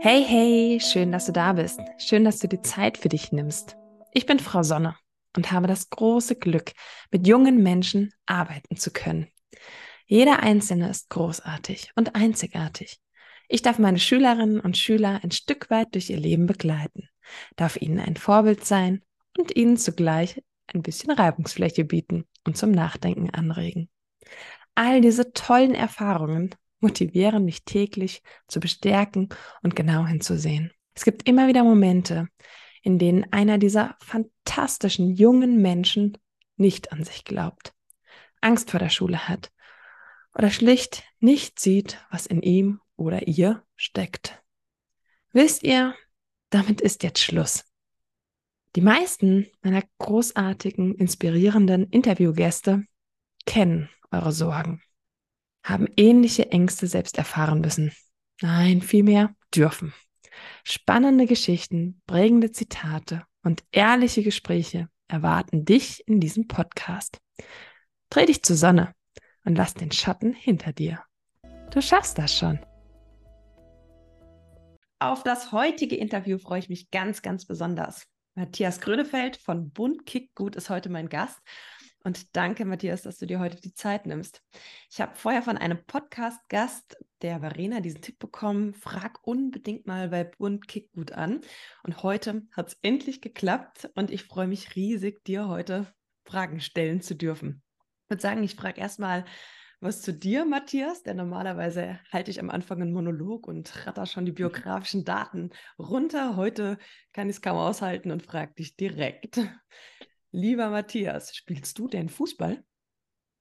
Hey, hey, schön, dass du da bist. Schön, dass du die Zeit für dich nimmst. Ich bin Frau Sonne und habe das große Glück, mit jungen Menschen arbeiten zu können. Jeder Einzelne ist großartig und einzigartig. Ich darf meine Schülerinnen und Schüler ein Stück weit durch ihr Leben begleiten, darf ihnen ein Vorbild sein und ihnen zugleich ein bisschen Reibungsfläche bieten und zum Nachdenken anregen. All diese tollen Erfahrungen motivieren mich täglich zu bestärken und genau hinzusehen. Es gibt immer wieder Momente, in denen einer dieser fantastischen jungen Menschen nicht an sich glaubt, Angst vor der Schule hat oder schlicht nicht sieht, was in ihm oder ihr steckt. Wisst ihr, damit ist jetzt Schluss. Die meisten meiner großartigen, inspirierenden Interviewgäste kennen eure Sorgen, haben ähnliche Ängste selbst erfahren müssen. Nein, vielmehr dürfen. Spannende Geschichten, prägende Zitate und ehrliche Gespräche erwarten dich in diesem Podcast. Dreh dich zur Sonne und lass den Schatten hinter dir. Du schaffst das schon. Auf das heutige Interview freue ich mich ganz, ganz besonders. Matthias Grönefeld von Bund Kickgut ist heute mein Gast und danke, Matthias, dass du dir heute die Zeit nimmst. Ich habe vorher von einem Podcast-Gast, der Verena, diesen Tipp bekommen, frag unbedingt mal bei Bund Kick gut an. Und heute hat es endlich geklappt und ich freue mich riesig, dir heute Fragen stellen zu dürfen. Ich würde sagen, ich frage erstmal was zu dir, Matthias, denn normalerweise halte ich am Anfang einen Monolog und ratter schon die biografischen Daten runter. Heute kann ich es kaum aushalten und frage dich direkt. Lieber Matthias, spielst du denn Fußball?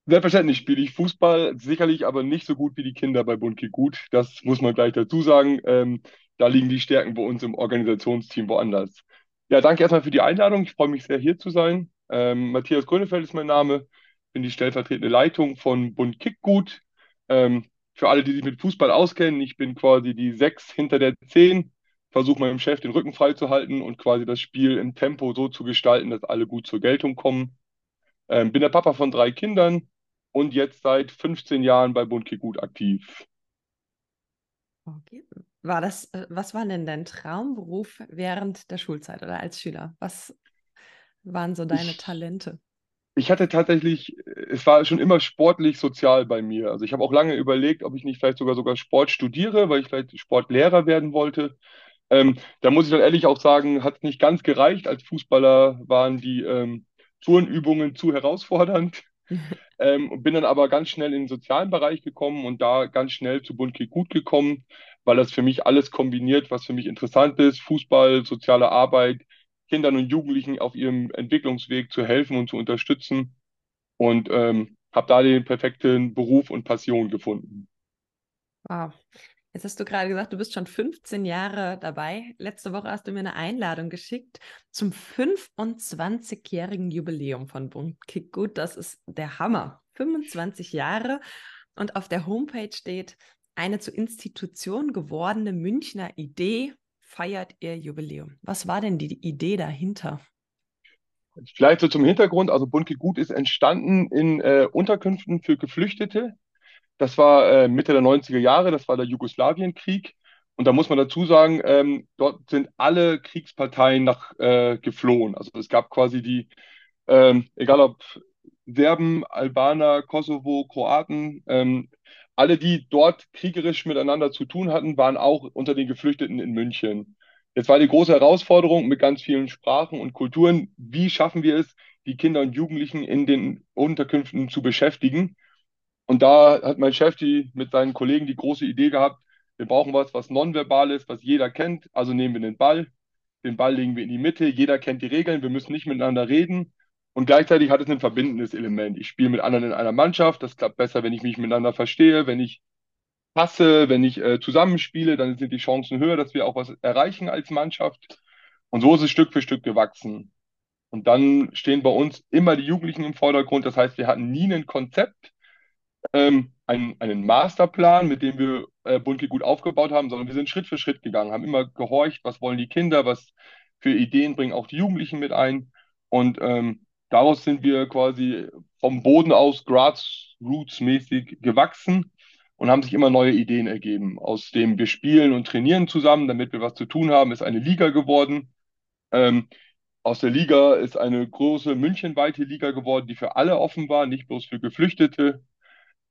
Selbstverständlich spiele ich Fußball, sicherlich aber nicht so gut wie die Kinder bei Bundkick gut. Das muss man gleich dazu sagen. Ähm, da liegen die Stärken bei uns im Organisationsteam woanders. Ja, danke erstmal für die Einladung. Ich freue mich sehr, hier zu sein. Ähm, Matthias Grönefeld ist mein Name, bin die stellvertretende Leitung von Bund Kickgut. Ähm, für alle, die sich mit Fußball auskennen, ich bin quasi die Sechs hinter der Zehn versuche meinem Chef den Rücken frei zu halten und quasi das Spiel im Tempo so zu gestalten, dass alle gut zur Geltung kommen. Ähm, bin der Papa von drei Kindern und jetzt seit 15 Jahren bei Bund gut aktiv. Okay. War das, äh, was war denn dein Traumberuf während der Schulzeit oder als Schüler? Was waren so deine ich, Talente? Ich hatte tatsächlich, es war schon immer sportlich sozial bei mir. Also ich habe auch lange überlegt, ob ich nicht vielleicht sogar sogar Sport studiere, weil ich vielleicht Sportlehrer werden wollte. Ähm, da muss ich dann ehrlich auch sagen, hat es nicht ganz gereicht. Als Fußballer waren die ähm, Turnübungen zu herausfordernd. ähm, bin dann aber ganz schnell in den sozialen Bereich gekommen und da ganz schnell zu Bundkick gut gekommen, weil das für mich alles kombiniert, was für mich interessant ist. Fußball, soziale Arbeit, Kindern und Jugendlichen auf ihrem Entwicklungsweg zu helfen und zu unterstützen. Und ähm, habe da den perfekten Beruf und Passion gefunden. Wow. Jetzt hast du gerade gesagt, du bist schon 15 Jahre dabei. Letzte Woche hast du mir eine Einladung geschickt zum 25-jährigen Jubiläum von Bund Kick Gut. Das ist der Hammer. 25 Jahre. Und auf der Homepage steht, eine zur Institution gewordene Münchner Idee feiert ihr Jubiläum. Was war denn die Idee dahinter? Vielleicht so zum Hintergrund, also Bund Gut ist entstanden in äh, Unterkünften für Geflüchtete das war äh, Mitte der 90er Jahre, das war der Jugoslawienkrieg. Und da muss man dazu sagen, ähm, dort sind alle Kriegsparteien nach äh, geflohen. Also es gab quasi die, ähm, egal ob Serben, Albaner, Kosovo, Kroaten, ähm, alle, die dort kriegerisch miteinander zu tun hatten, waren auch unter den Geflüchteten in München. Jetzt war die große Herausforderung mit ganz vielen Sprachen und Kulturen, wie schaffen wir es, die Kinder und Jugendlichen in den Unterkünften zu beschäftigen? Und da hat mein Chef die, mit seinen Kollegen die große Idee gehabt, wir brauchen was, was nonverbal ist, was jeder kennt. Also nehmen wir den Ball, den Ball legen wir in die Mitte, jeder kennt die Regeln, wir müssen nicht miteinander reden. Und gleichzeitig hat es ein verbindendes Element. Ich spiele mit anderen in einer Mannschaft, das klappt besser, wenn ich mich miteinander verstehe, wenn ich passe, wenn ich äh, zusammenspiele, dann sind die Chancen höher, dass wir auch was erreichen als Mannschaft. Und so ist es Stück für Stück gewachsen. Und dann stehen bei uns immer die Jugendlichen im Vordergrund. Das heißt, wir hatten nie ein Konzept, ähm, einen, einen Masterplan, mit dem wir äh, Bundke gut aufgebaut haben, sondern wir sind Schritt für Schritt gegangen, haben immer gehorcht, was wollen die Kinder, was für Ideen bringen auch die Jugendlichen mit ein. Und ähm, daraus sind wir quasi vom Boden aus grassroots-mäßig gewachsen. und haben sich immer neue Ideen ergeben. Aus dem wir spielen und trainieren zusammen, damit wir was zu tun haben, ist eine Liga geworden. Ähm, aus der Liga ist eine große münchenweite Liga geworden, die für alle offen war, nicht bloß für Geflüchtete.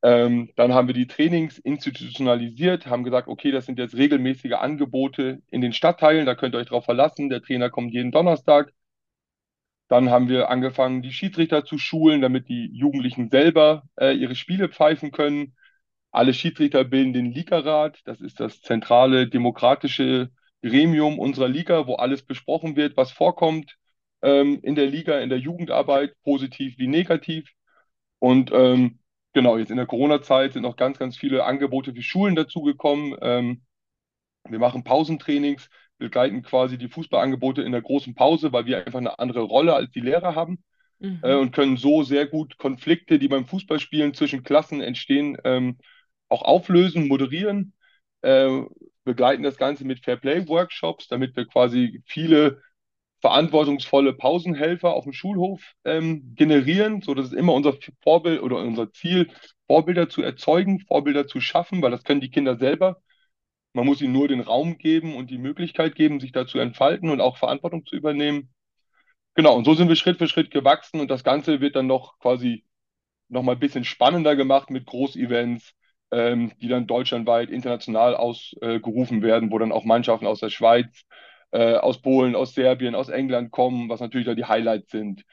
Ähm, dann haben wir die Trainings institutionalisiert, haben gesagt, okay, das sind jetzt regelmäßige Angebote in den Stadtteilen, da könnt ihr euch drauf verlassen. Der Trainer kommt jeden Donnerstag. Dann haben wir angefangen, die Schiedsrichter zu schulen, damit die Jugendlichen selber äh, ihre Spiele pfeifen können. Alle Schiedsrichter bilden den Ligarat. Das ist das zentrale demokratische Gremium unserer Liga, wo alles besprochen wird, was vorkommt ähm, in der Liga, in der Jugendarbeit, positiv wie negativ. Und ähm, genau, jetzt in der Corona-Zeit sind noch ganz, ganz viele Angebote für Schulen dazugekommen. Ähm, wir machen Pausentrainings, begleiten quasi die Fußballangebote in der großen Pause, weil wir einfach eine andere Rolle als die Lehrer haben Mhm. äh, und können so sehr gut Konflikte, die beim Fußballspielen zwischen Klassen entstehen, ähm, auch auflösen, moderieren, äh, begleiten das Ganze mit Fairplay-Workshops, damit wir quasi viele verantwortungsvolle Pausenhelfer auf dem Schulhof ähm, generieren, so dass es immer unser Vorbild oder unser Ziel, Vorbilder zu erzeugen, Vorbilder zu schaffen, weil das können die Kinder selber. Man muss ihnen nur den Raum geben und die Möglichkeit geben, sich dazu entfalten und auch Verantwortung zu übernehmen. Genau, und so sind wir Schritt für Schritt gewachsen und das Ganze wird dann noch quasi noch mal ein bisschen spannender gemacht mit Großevents, ähm, die dann deutschlandweit international ausgerufen werden, wo dann auch Mannschaften aus der Schweiz, äh, aus Polen, aus Serbien, aus England kommen, was natürlich da die Highlights sind.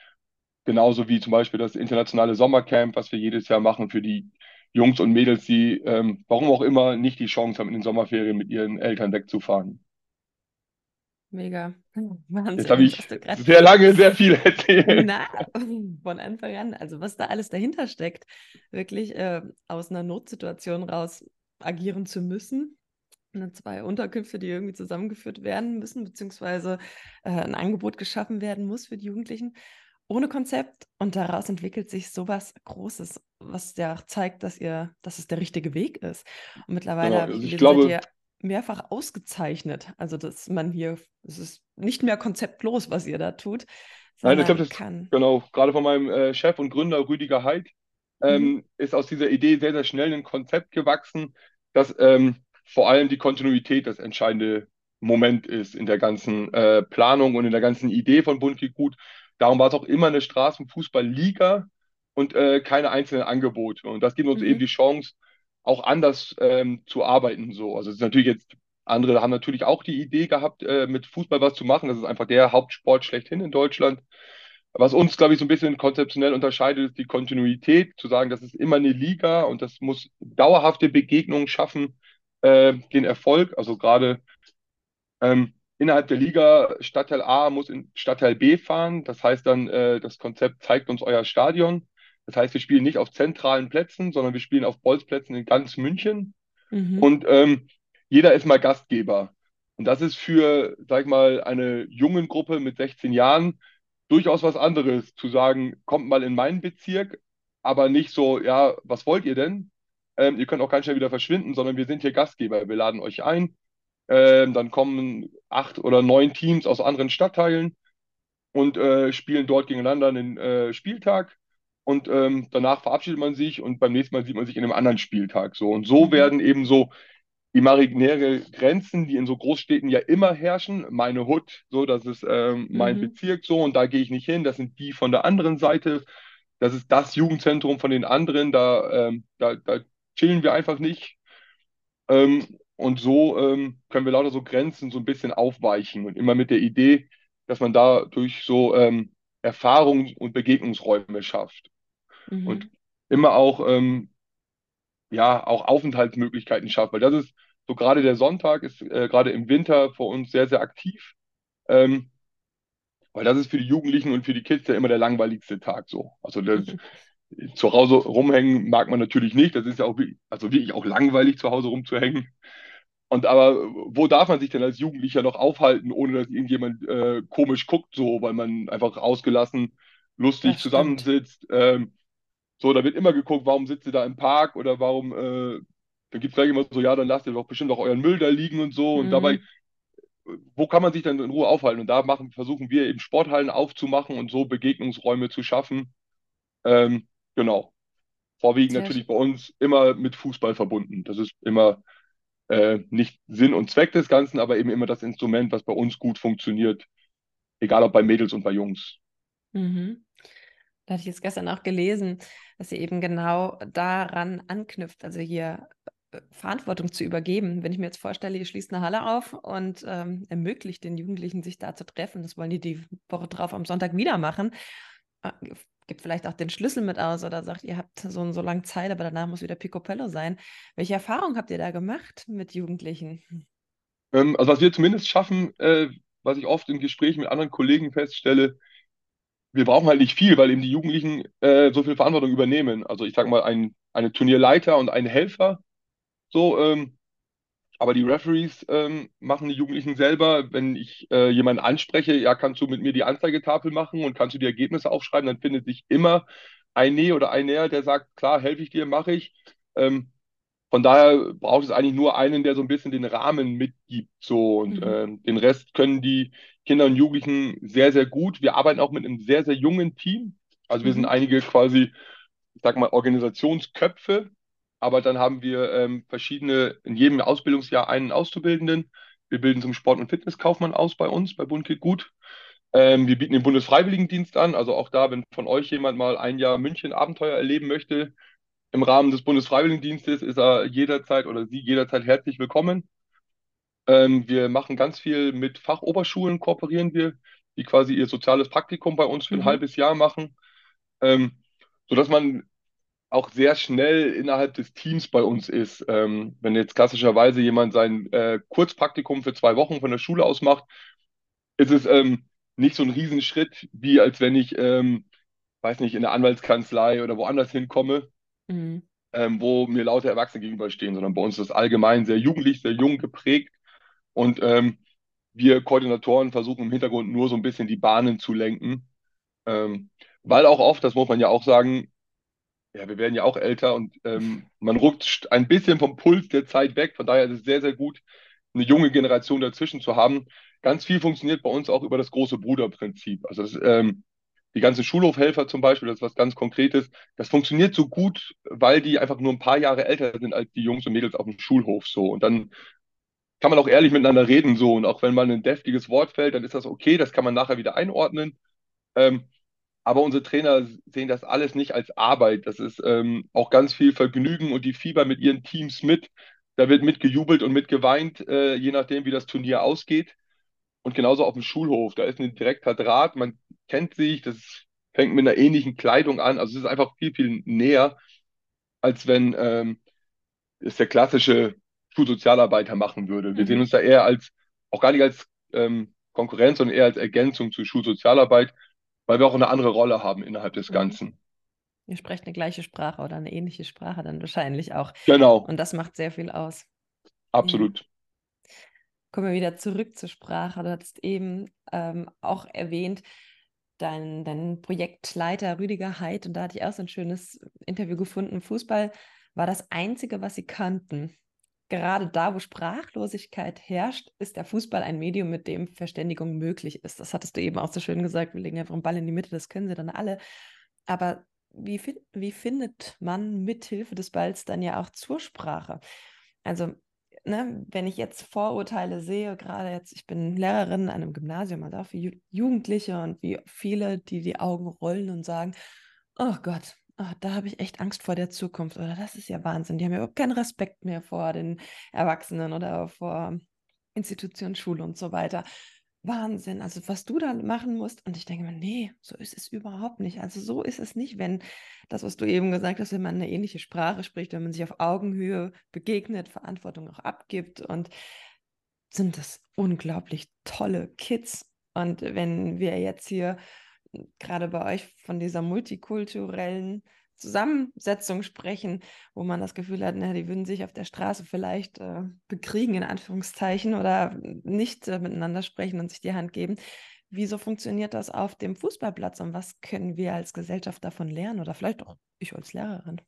Genauso wie zum Beispiel das internationale Sommercamp, was wir jedes Jahr machen für die Jungs und Mädels, die, ähm, warum auch immer, nicht die Chance haben, in den Sommerferien mit ihren Eltern wegzufahren. Mega. Jetzt Wahnsinn, habe jetzt ich du gerade sehr lange sehr viel erzählt. Na, von Anfang an, also was da alles dahinter steckt, wirklich äh, aus einer Notsituation raus agieren zu müssen. Ne, zwei Unterkünfte, die irgendwie zusammengeführt werden müssen, beziehungsweise äh, ein Angebot geschaffen werden muss für die Jugendlichen, ohne Konzept. Und daraus entwickelt sich sowas Großes, was ja auch zeigt, dass ihr, dass es der richtige Weg ist. Und mittlerweile Genau, also ich glaube, ihr mehrfach ausgezeichnet. Also, dass man hier, es ist nicht mehr konzeptlos, was ihr da tut, Nein, ich glaube, sondern das kann. genau, gerade von meinem äh, Chef und Gründer Rüdiger Heid Mhm. ähm, ist aus dieser Idee sehr, sehr schnell ein Konzept gewachsen, dass ähm, vor allem die Kontinuität das entscheidende Moment ist in der ganzen äh, Planung und in der ganzen Idee von Bund geht gut. Darum war es auch immer eine Straßenfußballliga und äh, keine einzelnen Angebote. Und das gibt uns eben Mhm. die Chance, auch anders ähm, zu arbeiten. So. Also es ist natürlich jetzt, andere haben natürlich auch die Idee gehabt, äh, mit Fußball was zu machen. Das ist einfach der Hauptsport schlechthin in Deutschland. Was uns, glaube ich, so ein bisschen konzeptionell unterscheidet, ist die Kontinuität, zu sagen, das ist immer eine Liga und das muss dauerhafte Begegnungen schaffen, äh, den Erfolg. Also gerade ähm, innerhalb der Liga, Stadtteil A muss in Stadtteil B fahren. Das heißt dann, äh, das Konzept zeigt uns euer Stadion. Das heißt, wir spielen nicht auf zentralen Plätzen, sondern wir spielen auf Bolzplätzen in ganz München. Mhm. Und ähm, jeder ist mal Gastgeber. Und das ist für, sag ich mal, eine jungen Gruppe mit 16 Jahren durchaus was anderes, zu sagen, kommt mal in meinen Bezirk, aber nicht so, ja, was wollt ihr denn? Ähm, ihr könnt auch ganz schnell wieder verschwinden, sondern wir sind hier Gastgeber. Wir laden euch ein. Ähm, dann kommen acht oder neun Teams aus anderen Stadtteilen und äh, spielen dort gegeneinander einen äh, Spieltag. Und ähm, danach verabschiedet man sich und beim nächsten Mal sieht man sich in einem anderen Spieltag. So. Und so Mhm. werden eben so imaginäre Grenzen, die in so Großstädten ja immer herrschen. Meine Hut, so, das ist ähm, mein Mhm. Bezirk so und da gehe ich nicht hin. Das sind die von der anderen Seite. Das ist das Jugendzentrum von den anderen. Da, ähm, da, da chillen wir einfach nicht. Ähm, und so ähm, können wir lauter so Grenzen so ein bisschen aufweichen und immer mit der Idee, dass man dadurch so ähm, Erfahrungs- und Begegnungsräume schafft und Mhm. immer auch ähm, ja, auch Aufenthaltsmöglichkeiten schafft, weil das ist so gerade der Sonntag ist äh, gerade im Winter für uns sehr, sehr aktiv, ähm, weil das ist für die Jugendlichen und für die Kids ja immer der langweiligste Tag so. Also das zu Hause rumhängen mag man natürlich nicht, das ist ja auch also wirklich auch langweilig zu Hause rumzuhängen. Und aber wo darf man sich denn als Jugendlicher noch aufhalten, ohne dass irgendjemand äh, komisch guckt, so, weil man einfach ausgelassen, lustig zusammensitzt. Ähm, so, da wird immer geguckt, warum sitzt ihr da im Park oder warum, äh, dann gibt es gleich immer so, ja, dann lasst ihr doch bestimmt auch euren Müll da liegen und so. Und dabei, Mhm. wo kann man sich dann in Ruhe aufhalten? Und da machen, versuchen wir eben Sporthallen aufzumachen und so Begegnungsräume zu schaffen. Ähm, genau. vorwiegend Sehr natürlich schön. bei uns immer mit Fußball verbunden. Das ist immer äh, nicht Sinn und Zweck des Ganzen, aber eben immer das Instrument, was bei uns gut funktioniert, egal ob bei Mädels und bei Jungs. Mhm. Da hatte ich jetzt gestern auch gelesen, dass sie eben genau daran anknüpft, also hier äh, Verantwortung zu übergeben. Wenn ich mir jetzt vorstelle, ihr schließt eine Halle auf und ähm, ermöglicht den Jugendlichen, sich da zu treffen, das wollen die die Woche drauf am Sonntag wieder machen, äh, gibt vielleicht auch den Schlüssel mit aus oder sagt, ihr habt so und so lange Zeit, aber danach muss wieder Picobello sein. Welche Erfahrung habt ihr da gemacht mit Jugendlichen? Ähm, also was wir zumindest schaffen, äh, was ich oft in Gesprächen mit anderen Kollegen feststelle, wir brauchen halt nicht viel, weil eben die Jugendlichen äh, so viel Verantwortung übernehmen. Also ich sag mal, ein, eine Turnierleiter und ein Helfer, so, ähm, aber die Referees ähm, machen die Jugendlichen selber. Wenn ich äh, jemanden anspreche, ja, kannst du mit mir die Anzeigetafel machen und kannst du die Ergebnisse aufschreiben, dann findet sich immer ein Nähe oder ein Näher, der sagt, klar, helfe ich dir, mache ich. Ähm, von daher braucht es eigentlich nur einen, der so ein bisschen den Rahmen mitgibt, so und Mhm. ähm, den Rest können die Kinder und Jugendlichen sehr, sehr gut. Wir arbeiten auch mit einem sehr, sehr jungen Team. Also wir sind Mhm. einige quasi, ich sag mal, Organisationsköpfe, aber dann haben wir ähm, verschiedene, in jedem Ausbildungsjahr einen Auszubildenden. Wir bilden zum Sport- und Fitnesskaufmann aus bei uns, bei geht gut. Ähm, wir bieten den Bundesfreiwilligendienst an, also auch da, wenn von euch jemand mal ein Jahr München Abenteuer erleben möchte, im Rahmen des Bundesfreiwilligendienstes ist er jederzeit oder sie jederzeit herzlich willkommen. Ähm, wir machen ganz viel mit Fachoberschulen, kooperieren wir, die quasi ihr soziales Praktikum bei uns für ein Mhm. halbes Jahr machen, ähm, sodass man auch sehr schnell innerhalb des Teams bei uns ist. Ähm, wenn jetzt klassischerweise jemand sein äh, Kurzpraktikum für zwei Wochen von der Schule aus macht, ist es ähm, nicht so ein Riesenschritt, wie als wenn ich, ähm, weiß nicht, in der Anwaltskanzlei oder woanders hinkomme Mhm. ähm, wo mir lauter Erwachsene gegenüberstehen, sondern bei uns ist das allgemein sehr jugendlich, sehr jung geprägt und ähm, wir Koordinatoren versuchen im Hintergrund nur so ein bisschen die Bahnen zu lenken, ähm, weil auch oft, das muss man ja auch sagen, ja, wir werden ja auch älter und ähm, man rutscht ein bisschen vom Puls der Zeit weg. Von daher ist es sehr, sehr gut, eine junge Generation dazwischen zu haben. Ganz viel funktioniert bei uns auch über das große Bruderprinzip. Also das, ähm, die ganzen Schulhofhelfer zum Beispiel, das ist was ganz Konkretes. Das funktioniert so gut, weil die einfach nur ein paar Jahre älter sind als die Jungs und Mädels auf dem Schulhof so. Und dann kann man auch ehrlich miteinander reden so. Und auch wenn mal ein deftiges Wort fällt, dann ist das okay, das kann man nachher wieder einordnen. Ähm, aber unsere Trainer sehen das alles nicht als Arbeit. Das ist ähm, auch ganz viel Vergnügen und die Fieber mit ihren Teams mit. Da wird mitgejubelt und mitgeweint, äh, je nachdem, wie das Turnier ausgeht. Und genauso auf dem Schulhof. Da ist ein direkter Draht, man kennt sich, das fängt mit einer ähnlichen Kleidung an. Also es ist einfach viel, viel näher, als wenn ähm, es der klassische Schulsozialarbeiter machen würde. Wir sehen Mhm. uns da eher als, auch gar nicht als ähm, Konkurrenz, sondern eher als Ergänzung zur Schulsozialarbeit, weil wir auch eine andere Rolle haben innerhalb des Mhm. Ganzen. Ihr sprecht eine gleiche Sprache oder eine ähnliche Sprache dann wahrscheinlich auch. Genau, Und das macht sehr viel aus. Ja. absolut. Kommen wir wieder zurück zur Sprache. Du hattest eben ähm, auch erwähnt, dein, dein Projektleiter Rüdiger Heid, und da hatte ich auch so ein schönes Interview gefunden. Fußball war das Einzige, was sie kannten. Gerade da, wo Sprachlosigkeit herrscht, ist der Fußball ein Medium, mit dem Verständigung möglich ist. Das hattest du eben auch so schön gesagt. Wir legen einfach einen Ball in die Mitte, das können sie dann alle. Aber wie, wie findet man mithilfe des Balls dann ja auch zur Sprache? Also, ne, wenn ich jetzt Vorurteile sehe, gerade jetzt, ich bin Lehrerin an einem Gymnasium, also auch für Ju Jugendliche und wie viele, die die Augen rollen und sagen, oh Gott, ah, da habe ich echt Angst vor der Zukunft oder das ist ja Wahnsinn. Die haben ja überhaupt keinen Respekt mehr vor den Erwachsenen oder vor Institutionen, Schule und so weiter. Wahnsinn, also was du da machen musst. Und ich denke mir, nee, so ist es überhaupt nicht. Also so ist es nicht, wenn das, was du eben gesagt hast, wenn man eine ähnliche Sprache spricht, wenn man sich auf Augenhöhe begegnet, Verantwortung auch abgibt und sind das unglaublich tolle Kids. Und wenn wir jetzt hier gerade bei euch von dieser multikulturellen Zusammensetzung sprechen, wo man das Gefühl hat, na, die würden sich auf der Straße vielleicht äh, bekriegen, in Anführungszeichen, oder nicht äh, miteinander sprechen und sich die Hand geben. Wieso funktioniert das auf dem Fußballplatz und was können wir als Gesellschaft davon lernen oder vielleicht auch ich als Lehrerin?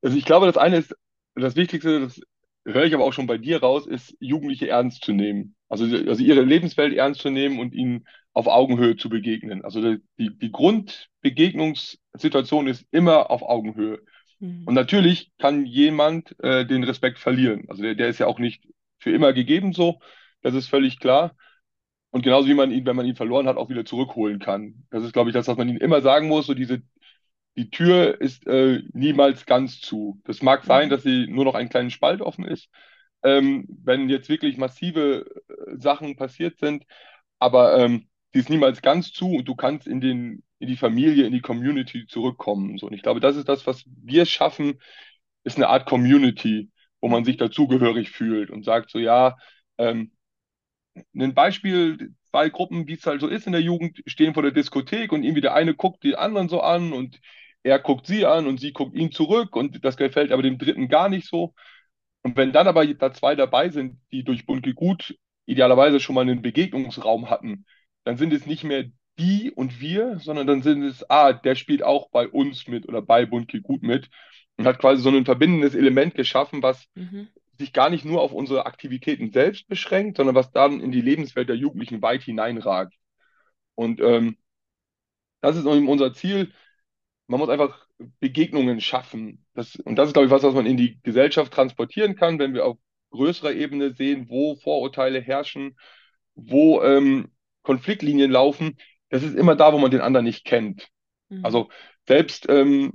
Also ich glaube, das eine ist, das Wichtigste, das höre ich aber auch schon bei dir raus, ist, Jugendliche ernst zu nehmen. Also, also ihre Lebenswelt ernst zu nehmen und ihnen auf Augenhöhe zu begegnen. Also die, die Grundbegegnungssituation ist immer auf Augenhöhe. Mhm. Und natürlich kann jemand äh, den Respekt verlieren. Also der, der ist ja auch nicht für immer gegeben so. Das ist völlig klar. Und genauso wie man ihn, wenn man ihn verloren hat, auch wieder zurückholen kann. Das ist, glaube ich, das, was man ihnen immer sagen muss. So diese, die Tür ist äh, niemals ganz zu. Das mag sein, mhm. dass sie nur noch einen kleinen Spalt offen ist, ähm, wenn jetzt wirklich massive äh, Sachen passiert sind. Aber ähm, die ist niemals ganz zu und du kannst in den, in die Familie, in die Community zurückkommen. So. Und ich glaube, das ist das, was wir schaffen, ist eine Art Community, wo man sich dazugehörig fühlt und sagt so, ja, ähm, ein Beispiel, zwei Gruppen, wie es halt so ist in der Jugend, stehen vor der Diskothek und irgendwie der eine guckt die anderen so an und er guckt sie an und sie guckt ihn zurück und das gefällt aber dem Dritten gar nicht so. Und wenn dann aber da zwei dabei sind, die durch Bunke gut idealerweise schon mal einen Begegnungsraum hatten, dann sind es nicht mehr die und wir, sondern dann sind es, ah, der spielt auch bei uns mit oder bei Bunke gut mit und hat quasi so ein verbindendes Element geschaffen, was mhm. sich gar nicht nur auf unsere Aktivitäten selbst beschränkt, sondern was dann in die Lebenswelt der Jugendlichen weit hineinragt. Und ähm, das ist unser Ziel. Man muss einfach Begegnungen schaffen. Das, und das ist, glaube ich, was, was man in die Gesellschaft transportieren kann, wenn wir auf größerer Ebene sehen, wo Vorurteile herrschen, wo ähm, Konfliktlinien laufen, das ist immer da, wo man den anderen nicht kennt. Mhm. Also selbst ähm,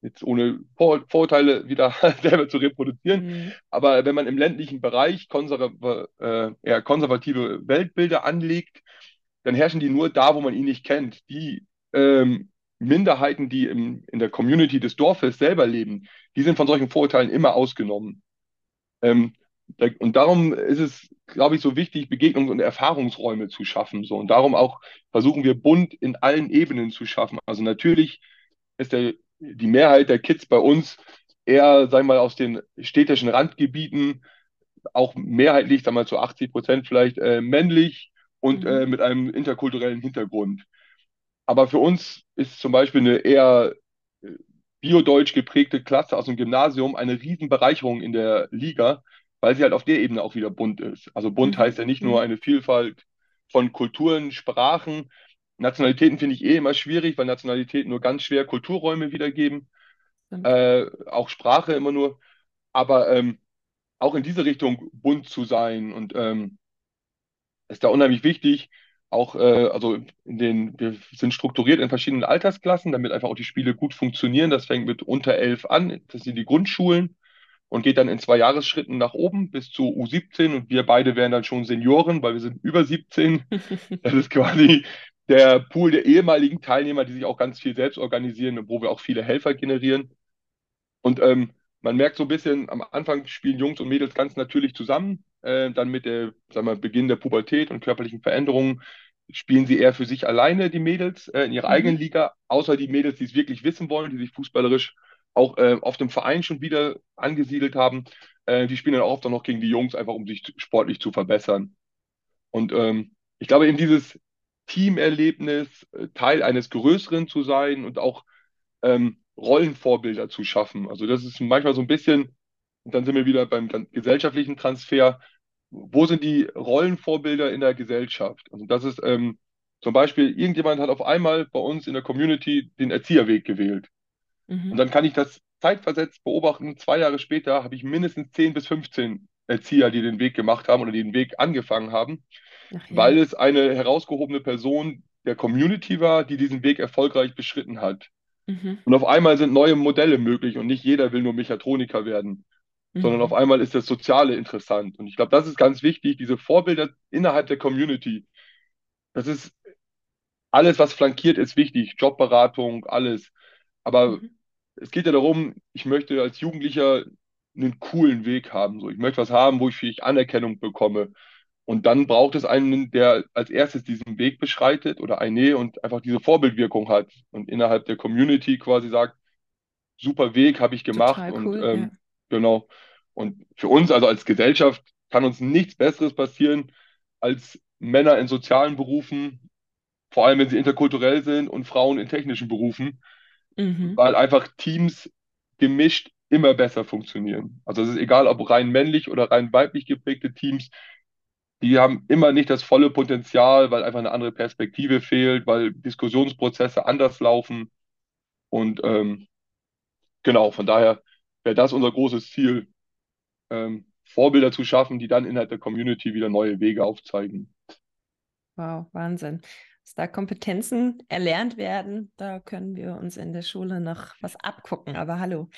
jetzt ohne Vor Vorurteile wieder selber zu reproduzieren, mhm. aber wenn man im ländlichen Bereich konserv äh, eher konservative Weltbilder anlegt, dann herrschen die nur da, wo man ihn nicht kennt. Die ähm, Minderheiten, die im, in der Community des Dorfes selber leben, die sind von solchen Vorurteilen immer ausgenommen. Ähm, und darum ist es, glaube ich, so wichtig, Begegnungs- und Erfahrungsräume zu schaffen. So. Und darum auch versuchen wir bunt in allen Ebenen zu schaffen. Also natürlich ist der, die Mehrheit der Kids bei uns eher, sagen wir mal, aus den städtischen Randgebieten, auch mehrheitlich, sagen wir mal, zu 80 Prozent vielleicht äh, männlich und mhm. äh, mit einem interkulturellen Hintergrund. Aber für uns ist zum Beispiel eine eher äh, biodeutsch geprägte Klasse aus dem Gymnasium eine Riesenbereicherung in der Liga, weil sie halt auf der Ebene auch wieder bunt ist. Also bunt mhm. heißt ja nicht nur mhm. eine Vielfalt von Kulturen, Sprachen. Nationalitäten finde ich eh immer schwierig, weil Nationalitäten nur ganz schwer Kulturräume wiedergeben. Äh, auch Sprache immer nur. Aber ähm, auch in diese Richtung bunt zu sein und ähm, ist da unheimlich wichtig. Auch, äh, also in den, wir sind strukturiert in verschiedenen Altersklassen, damit einfach auch die Spiele gut funktionieren. Das fängt mit unter elf an. Das sind die Grundschulen und geht dann in zwei Jahresschritten nach oben bis zu U17 und wir beide wären dann schon Senioren, weil wir sind über 17. Das ist quasi der Pool der ehemaligen Teilnehmer, die sich auch ganz viel selbst organisieren und wo wir auch viele Helfer generieren. Und ähm, man merkt so ein bisschen, am Anfang spielen Jungs und Mädels ganz natürlich zusammen. Äh, dann mit der, sagen wir, Beginn der Pubertät und körperlichen Veränderungen spielen sie eher für sich alleine, die Mädels, äh, in ihrer mhm. eigenen Liga, außer die Mädels, die es wirklich wissen wollen, die sich fußballerisch auch äh, auf dem Verein schon wieder angesiedelt haben. Äh, die spielen dann auch oft noch gegen die Jungs, einfach um sich sportlich zu verbessern. Und ähm, ich glaube, eben dieses Teamerlebnis, äh, Teil eines Größeren zu sein und auch ähm, Rollenvorbilder zu schaffen. Also das ist manchmal so ein bisschen, und dann sind wir wieder beim gesellschaftlichen Transfer, wo sind die Rollenvorbilder in der Gesellschaft? Also das ist ähm, zum Beispiel, irgendjemand hat auf einmal bei uns in der Community den Erzieherweg gewählt. Mhm. Und dann kann ich das zeitversetzt beobachten. Zwei Jahre später habe ich mindestens 10 bis 15 Erzieher, die den Weg gemacht haben oder die den Weg angefangen haben, ja. weil es eine herausgehobene Person der Community war, die diesen Weg erfolgreich beschritten hat. Mhm. Und auf einmal sind neue Modelle möglich und nicht jeder will nur Mechatroniker werden, mhm. sondern auf einmal ist das Soziale interessant. Und ich glaube, das ist ganz wichtig, diese Vorbilder innerhalb der Community. Das ist alles, was flankiert, ist wichtig. Jobberatung, alles. Aber mhm. es geht ja darum, ich möchte als Jugendlicher einen coolen Weg haben. So. Ich möchte was haben, wo ich vielleicht Anerkennung bekomme. Und dann braucht es einen, der als erstes diesen Weg beschreitet oder eine und einfach diese Vorbildwirkung hat und innerhalb der Community quasi sagt, super Weg habe ich gemacht. Total und cool, ähm, ja. genau. Und für uns, also als Gesellschaft, kann uns nichts Besseres passieren, als Männer in sozialen Berufen, vor allem wenn sie interkulturell sind, und Frauen in technischen Berufen, mhm. weil einfach Teams gemischt immer besser funktionieren. Also es ist egal, ob rein männlich oder rein weiblich geprägte Teams, die haben immer nicht das volle Potenzial, weil einfach eine andere Perspektive fehlt, weil Diskussionsprozesse anders laufen. Und ähm, genau, von daher wäre das unser großes Ziel, ähm, Vorbilder zu schaffen, die dann innerhalb der Community wieder neue Wege aufzeigen. Wow, Wahnsinn. Dass da Kompetenzen erlernt werden, da können wir uns in der Schule noch was abgucken. Aber hallo.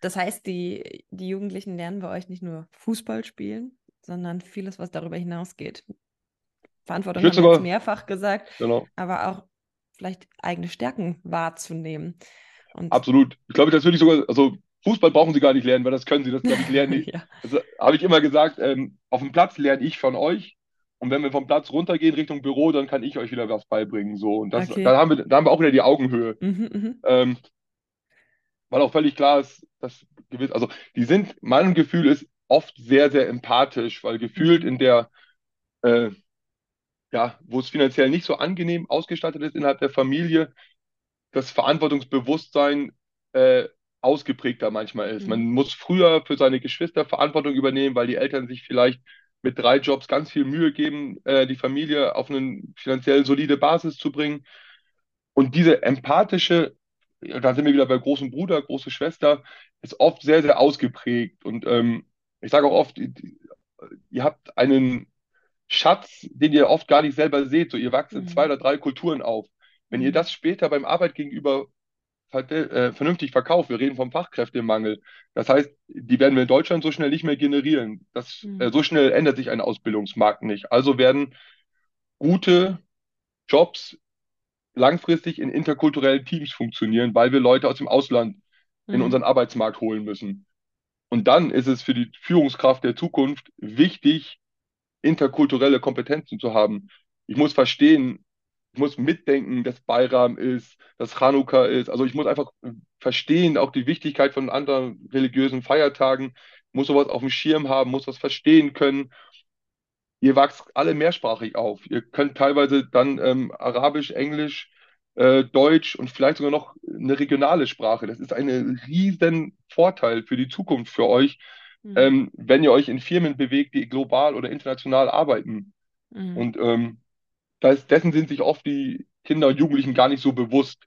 Das heißt, die, die Jugendlichen lernen bei euch nicht nur Fußball spielen, sondern vieles, was darüber hinausgeht. Verantwortung haben wir jetzt mehrfach gesagt, genau. aber auch vielleicht eigene Stärken wahrzunehmen. Und Absolut. Ich glaube, das würde ich sogar, also Fußball brauchen sie gar nicht lernen, weil das können sie, das glaube ich lernen. ja. Also habe ich immer gesagt, ähm, auf dem Platz lerne ich von euch. Und wenn wir vom Platz runtergehen Richtung Büro, dann kann ich euch wieder was beibringen. So. Und das, okay. da, haben wir, da haben wir auch wieder die Augenhöhe. Mhm, mhm. ähm, weil auch völlig klar ist, dass gewiss, also die sind, mein Gefühl ist oft sehr, sehr empathisch, weil gefühlt in der, äh, ja, wo es finanziell nicht so angenehm ausgestattet ist innerhalb der Familie, das Verantwortungsbewusstsein äh, ausgeprägter manchmal ist. Mhm. Man muss früher für seine Geschwister Verantwortung übernehmen, weil die Eltern sich vielleicht mit drei Jobs ganz viel Mühe geben, äh, die Familie auf eine finanziell solide Basis zu bringen. Und diese empathische, da sind wir wieder bei großem Bruder, große Schwester, ist oft sehr, sehr ausgeprägt. Und ähm, ich sage auch oft, ihr habt einen Schatz, den ihr oft gar nicht selber seht. So, ihr wachst in mhm. zwei oder drei Kulturen auf. Wenn ihr mhm. das später beim Arbeitgegenüber äh, vernünftig verkauft, wir reden vom Fachkräftemangel. Das heißt, die werden wir in Deutschland so schnell nicht mehr generieren. Das, mhm. äh, so schnell ändert sich ein Ausbildungsmarkt nicht. Also werden gute Jobs langfristig in interkulturellen Teams funktionieren, weil wir Leute aus dem Ausland mhm. in unseren Arbeitsmarkt holen müssen. Und dann ist es für die Führungskraft der Zukunft wichtig, interkulturelle Kompetenzen zu haben. Ich muss verstehen, muss mitdenken, dass Bayram ist, dass Chanukka ist. Also ich muss einfach verstehen, auch die Wichtigkeit von anderen religiösen Feiertagen, muss sowas auf dem Schirm haben, muss das verstehen können. Ihr wachst alle mehrsprachig auf. Ihr könnt teilweise dann ähm, Arabisch, Englisch, äh, Deutsch und vielleicht sogar noch eine regionale Sprache. Das ist ein riesen Vorteil für die Zukunft für euch, mhm. ähm, wenn ihr euch in Firmen bewegt, die global oder international arbeiten. Mhm. Und ähm, das, dessen sind sich oft die Kinder und Jugendlichen gar nicht so bewusst.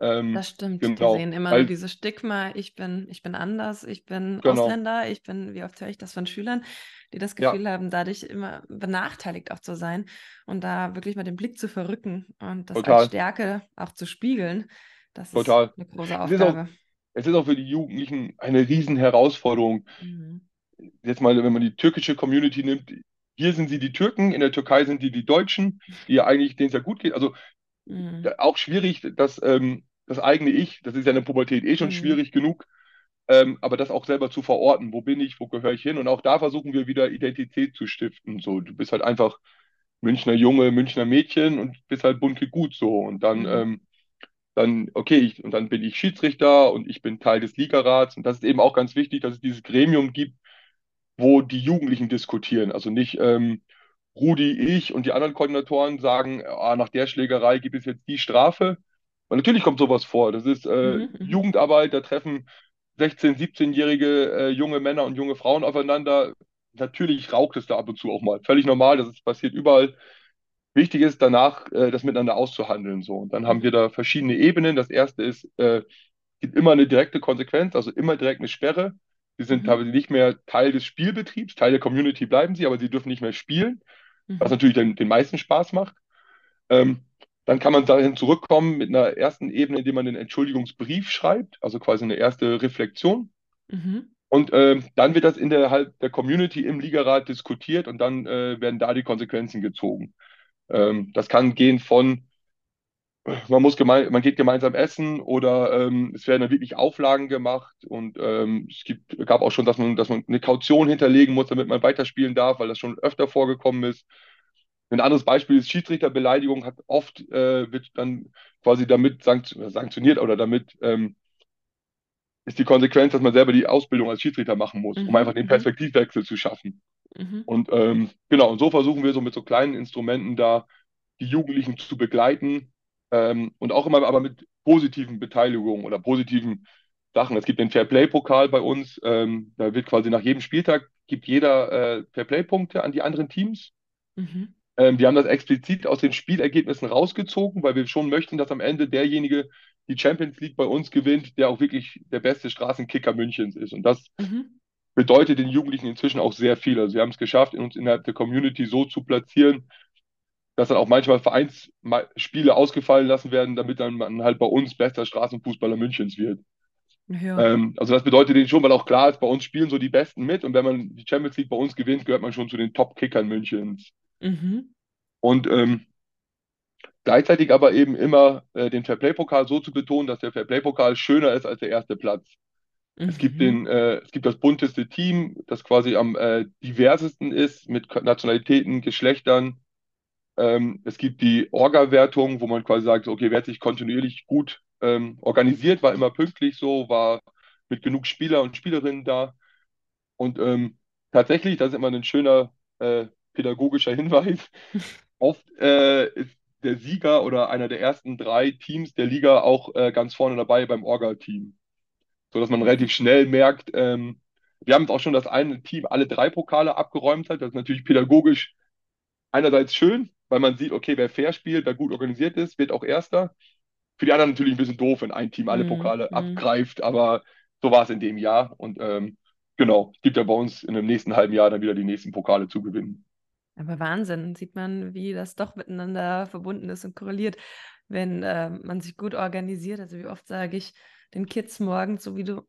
Ähm, das stimmt. Genau. Die sehen immer Weil, nur dieses Stigma, ich bin, ich bin anders, ich bin genau. Ausländer, ich bin, wie oft höre ich das von Schülern, die das Gefühl ja. haben, dadurch immer benachteiligt auch zu sein und da wirklich mal den Blick zu verrücken und das Total. als Stärke auch zu spiegeln. Das Total. ist eine große Aufgabe. Es ist, auch, es ist auch für die Jugendlichen eine riesen Herausforderung. Mhm. Jetzt mal, wenn man die türkische Community nimmt, hier sind sie die Türken, in der Türkei sind die die Deutschen, die ja eigentlich, denen es ja gut geht. Also mhm. auch schwierig, dass ähm, das eigene Ich, das ist ja in der Pubertät eh schon mhm. schwierig genug, ähm, aber das auch selber zu verorten, wo bin ich, wo gehöre ich hin und auch da versuchen wir wieder Identität zu stiften. So, du bist halt einfach Münchner Junge, Münchner Mädchen und bist halt bunte gut so und dann mhm. ähm, dann, okay, ich, und dann bin ich Schiedsrichter und ich bin Teil des Ligarats. Und das ist eben auch ganz wichtig, dass es dieses Gremium gibt, wo die Jugendlichen diskutieren. Also nicht ähm, Rudi, ich und die anderen Koordinatoren sagen, ah, nach der Schlägerei gibt es jetzt die Strafe. Weil natürlich kommt sowas vor. Das ist äh, mhm, mhm. Jugendarbeit, da treffen 16-, 17-jährige äh, junge Männer und junge Frauen aufeinander. Natürlich raucht es da ab und zu auch mal. Völlig normal, das ist, passiert überall. Wichtig ist danach, äh, das miteinander auszuhandeln. So. Und dann haben wir da verschiedene Ebenen. Das erste ist, äh, gibt immer eine direkte Konsequenz, also immer direkt eine Sperre. Sie sind mhm. teilweise nicht mehr Teil des Spielbetriebs, Teil der Community bleiben sie, aber sie dürfen nicht mehr spielen, mhm. was natürlich den, den meisten Spaß macht. Ähm, dann kann man dahin zurückkommen mit einer ersten Ebene, indem man einen Entschuldigungsbrief schreibt, also quasi eine erste Reflexion. Mhm. Und äh, dann wird das innerhalb der Community im Ligarat diskutiert und dann äh, werden da die Konsequenzen gezogen. Ähm, das kann gehen von man muss gemein, man geht gemeinsam essen oder ähm, es werden dann wirklich Auflagen gemacht und ähm, es gibt, gab auch schon, dass man, dass man eine Kaution hinterlegen muss, damit man weiterspielen darf, weil das schon öfter vorgekommen ist. Ein anderes Beispiel ist Schiedsrichterbeleidigung, hat oft äh, wird dann quasi damit sanktioniert oder damit ähm, ist die Konsequenz, dass man selber die Ausbildung als Schiedsrichter machen muss, mhm. um einfach den mhm. Perspektivwechsel zu schaffen. Mhm. Und ähm, genau, und so versuchen wir so mit so kleinen Instrumenten da die Jugendlichen zu begleiten, ähm, und auch immer aber mit positiven Beteiligungen oder positiven Sachen. Es gibt den Fair Play Pokal bei uns. Ähm, da wird quasi nach jedem Spieltag gibt jeder äh, Fairplay-Punkte an die anderen Teams. Mhm. Ähm, wir haben das explizit aus den Spielergebnissen rausgezogen, weil wir schon möchten, dass am Ende derjenige die Champions League bei uns gewinnt, der auch wirklich der beste Straßenkicker Münchens ist. Und das Mhm. bedeutet den Jugendlichen inzwischen auch sehr viel. Also wir haben es geschafft, uns innerhalb der Community so zu platzieren, dass dann auch manchmal Vereinsspiele ausgefallen lassen werden, damit dann man halt bei uns bester Straßenfußballer Münchens wird. Ja. Ähm, also das bedeutet denen schon, weil auch klar ist, bei uns spielen so die Besten mit und wenn man die Champions League bei uns gewinnt, gehört man schon zu den Top-Kickern Münchens. Mhm. Und ähm, gleichzeitig aber eben immer äh, den Fairplay-Pokal so zu betonen, dass der Fairplay-Pokal schöner ist als der erste Platz. Es gibt Mhm. den, äh, es gibt das bunteste Team, das quasi am äh, diversesten ist mit Nationalitäten, Geschlechtern. Ähm, es gibt die Orga-Wertung, wo man quasi sagt, okay, wer hat sich kontinuierlich gut ähm, organisiert, war immer pünktlich so, war mit genug Spieler und Spielerinnen da. Und ähm, tatsächlich, das ist immer ein schöner äh, pädagogischer Hinweis, oft äh, ist der Sieger oder einer der ersten drei Teams der Liga auch äh, ganz vorne dabei beim Orga-Team. So dass man relativ schnell merkt, ähm, wir haben auch schon das eine Team alle drei Pokale abgeräumt hat. Das ist natürlich pädagogisch einerseits schön, weil man sieht, okay, wer fair spielt, wer gut organisiert ist, wird auch Erster. Für die anderen natürlich ein bisschen doof, wenn ein Team alle Mhm. Pokale Mhm. abgreift, aber so war es in dem Jahr. Und ähm, genau, es gibt ja bei uns in dem nächsten halben Jahr dann wieder die nächsten Pokale zu gewinnen. Aber Wahnsinn, sieht man, wie das doch miteinander verbunden ist und korreliert, wenn äh, man sich gut organisiert. Also wie oft sage ich den Kids morgens, so wie du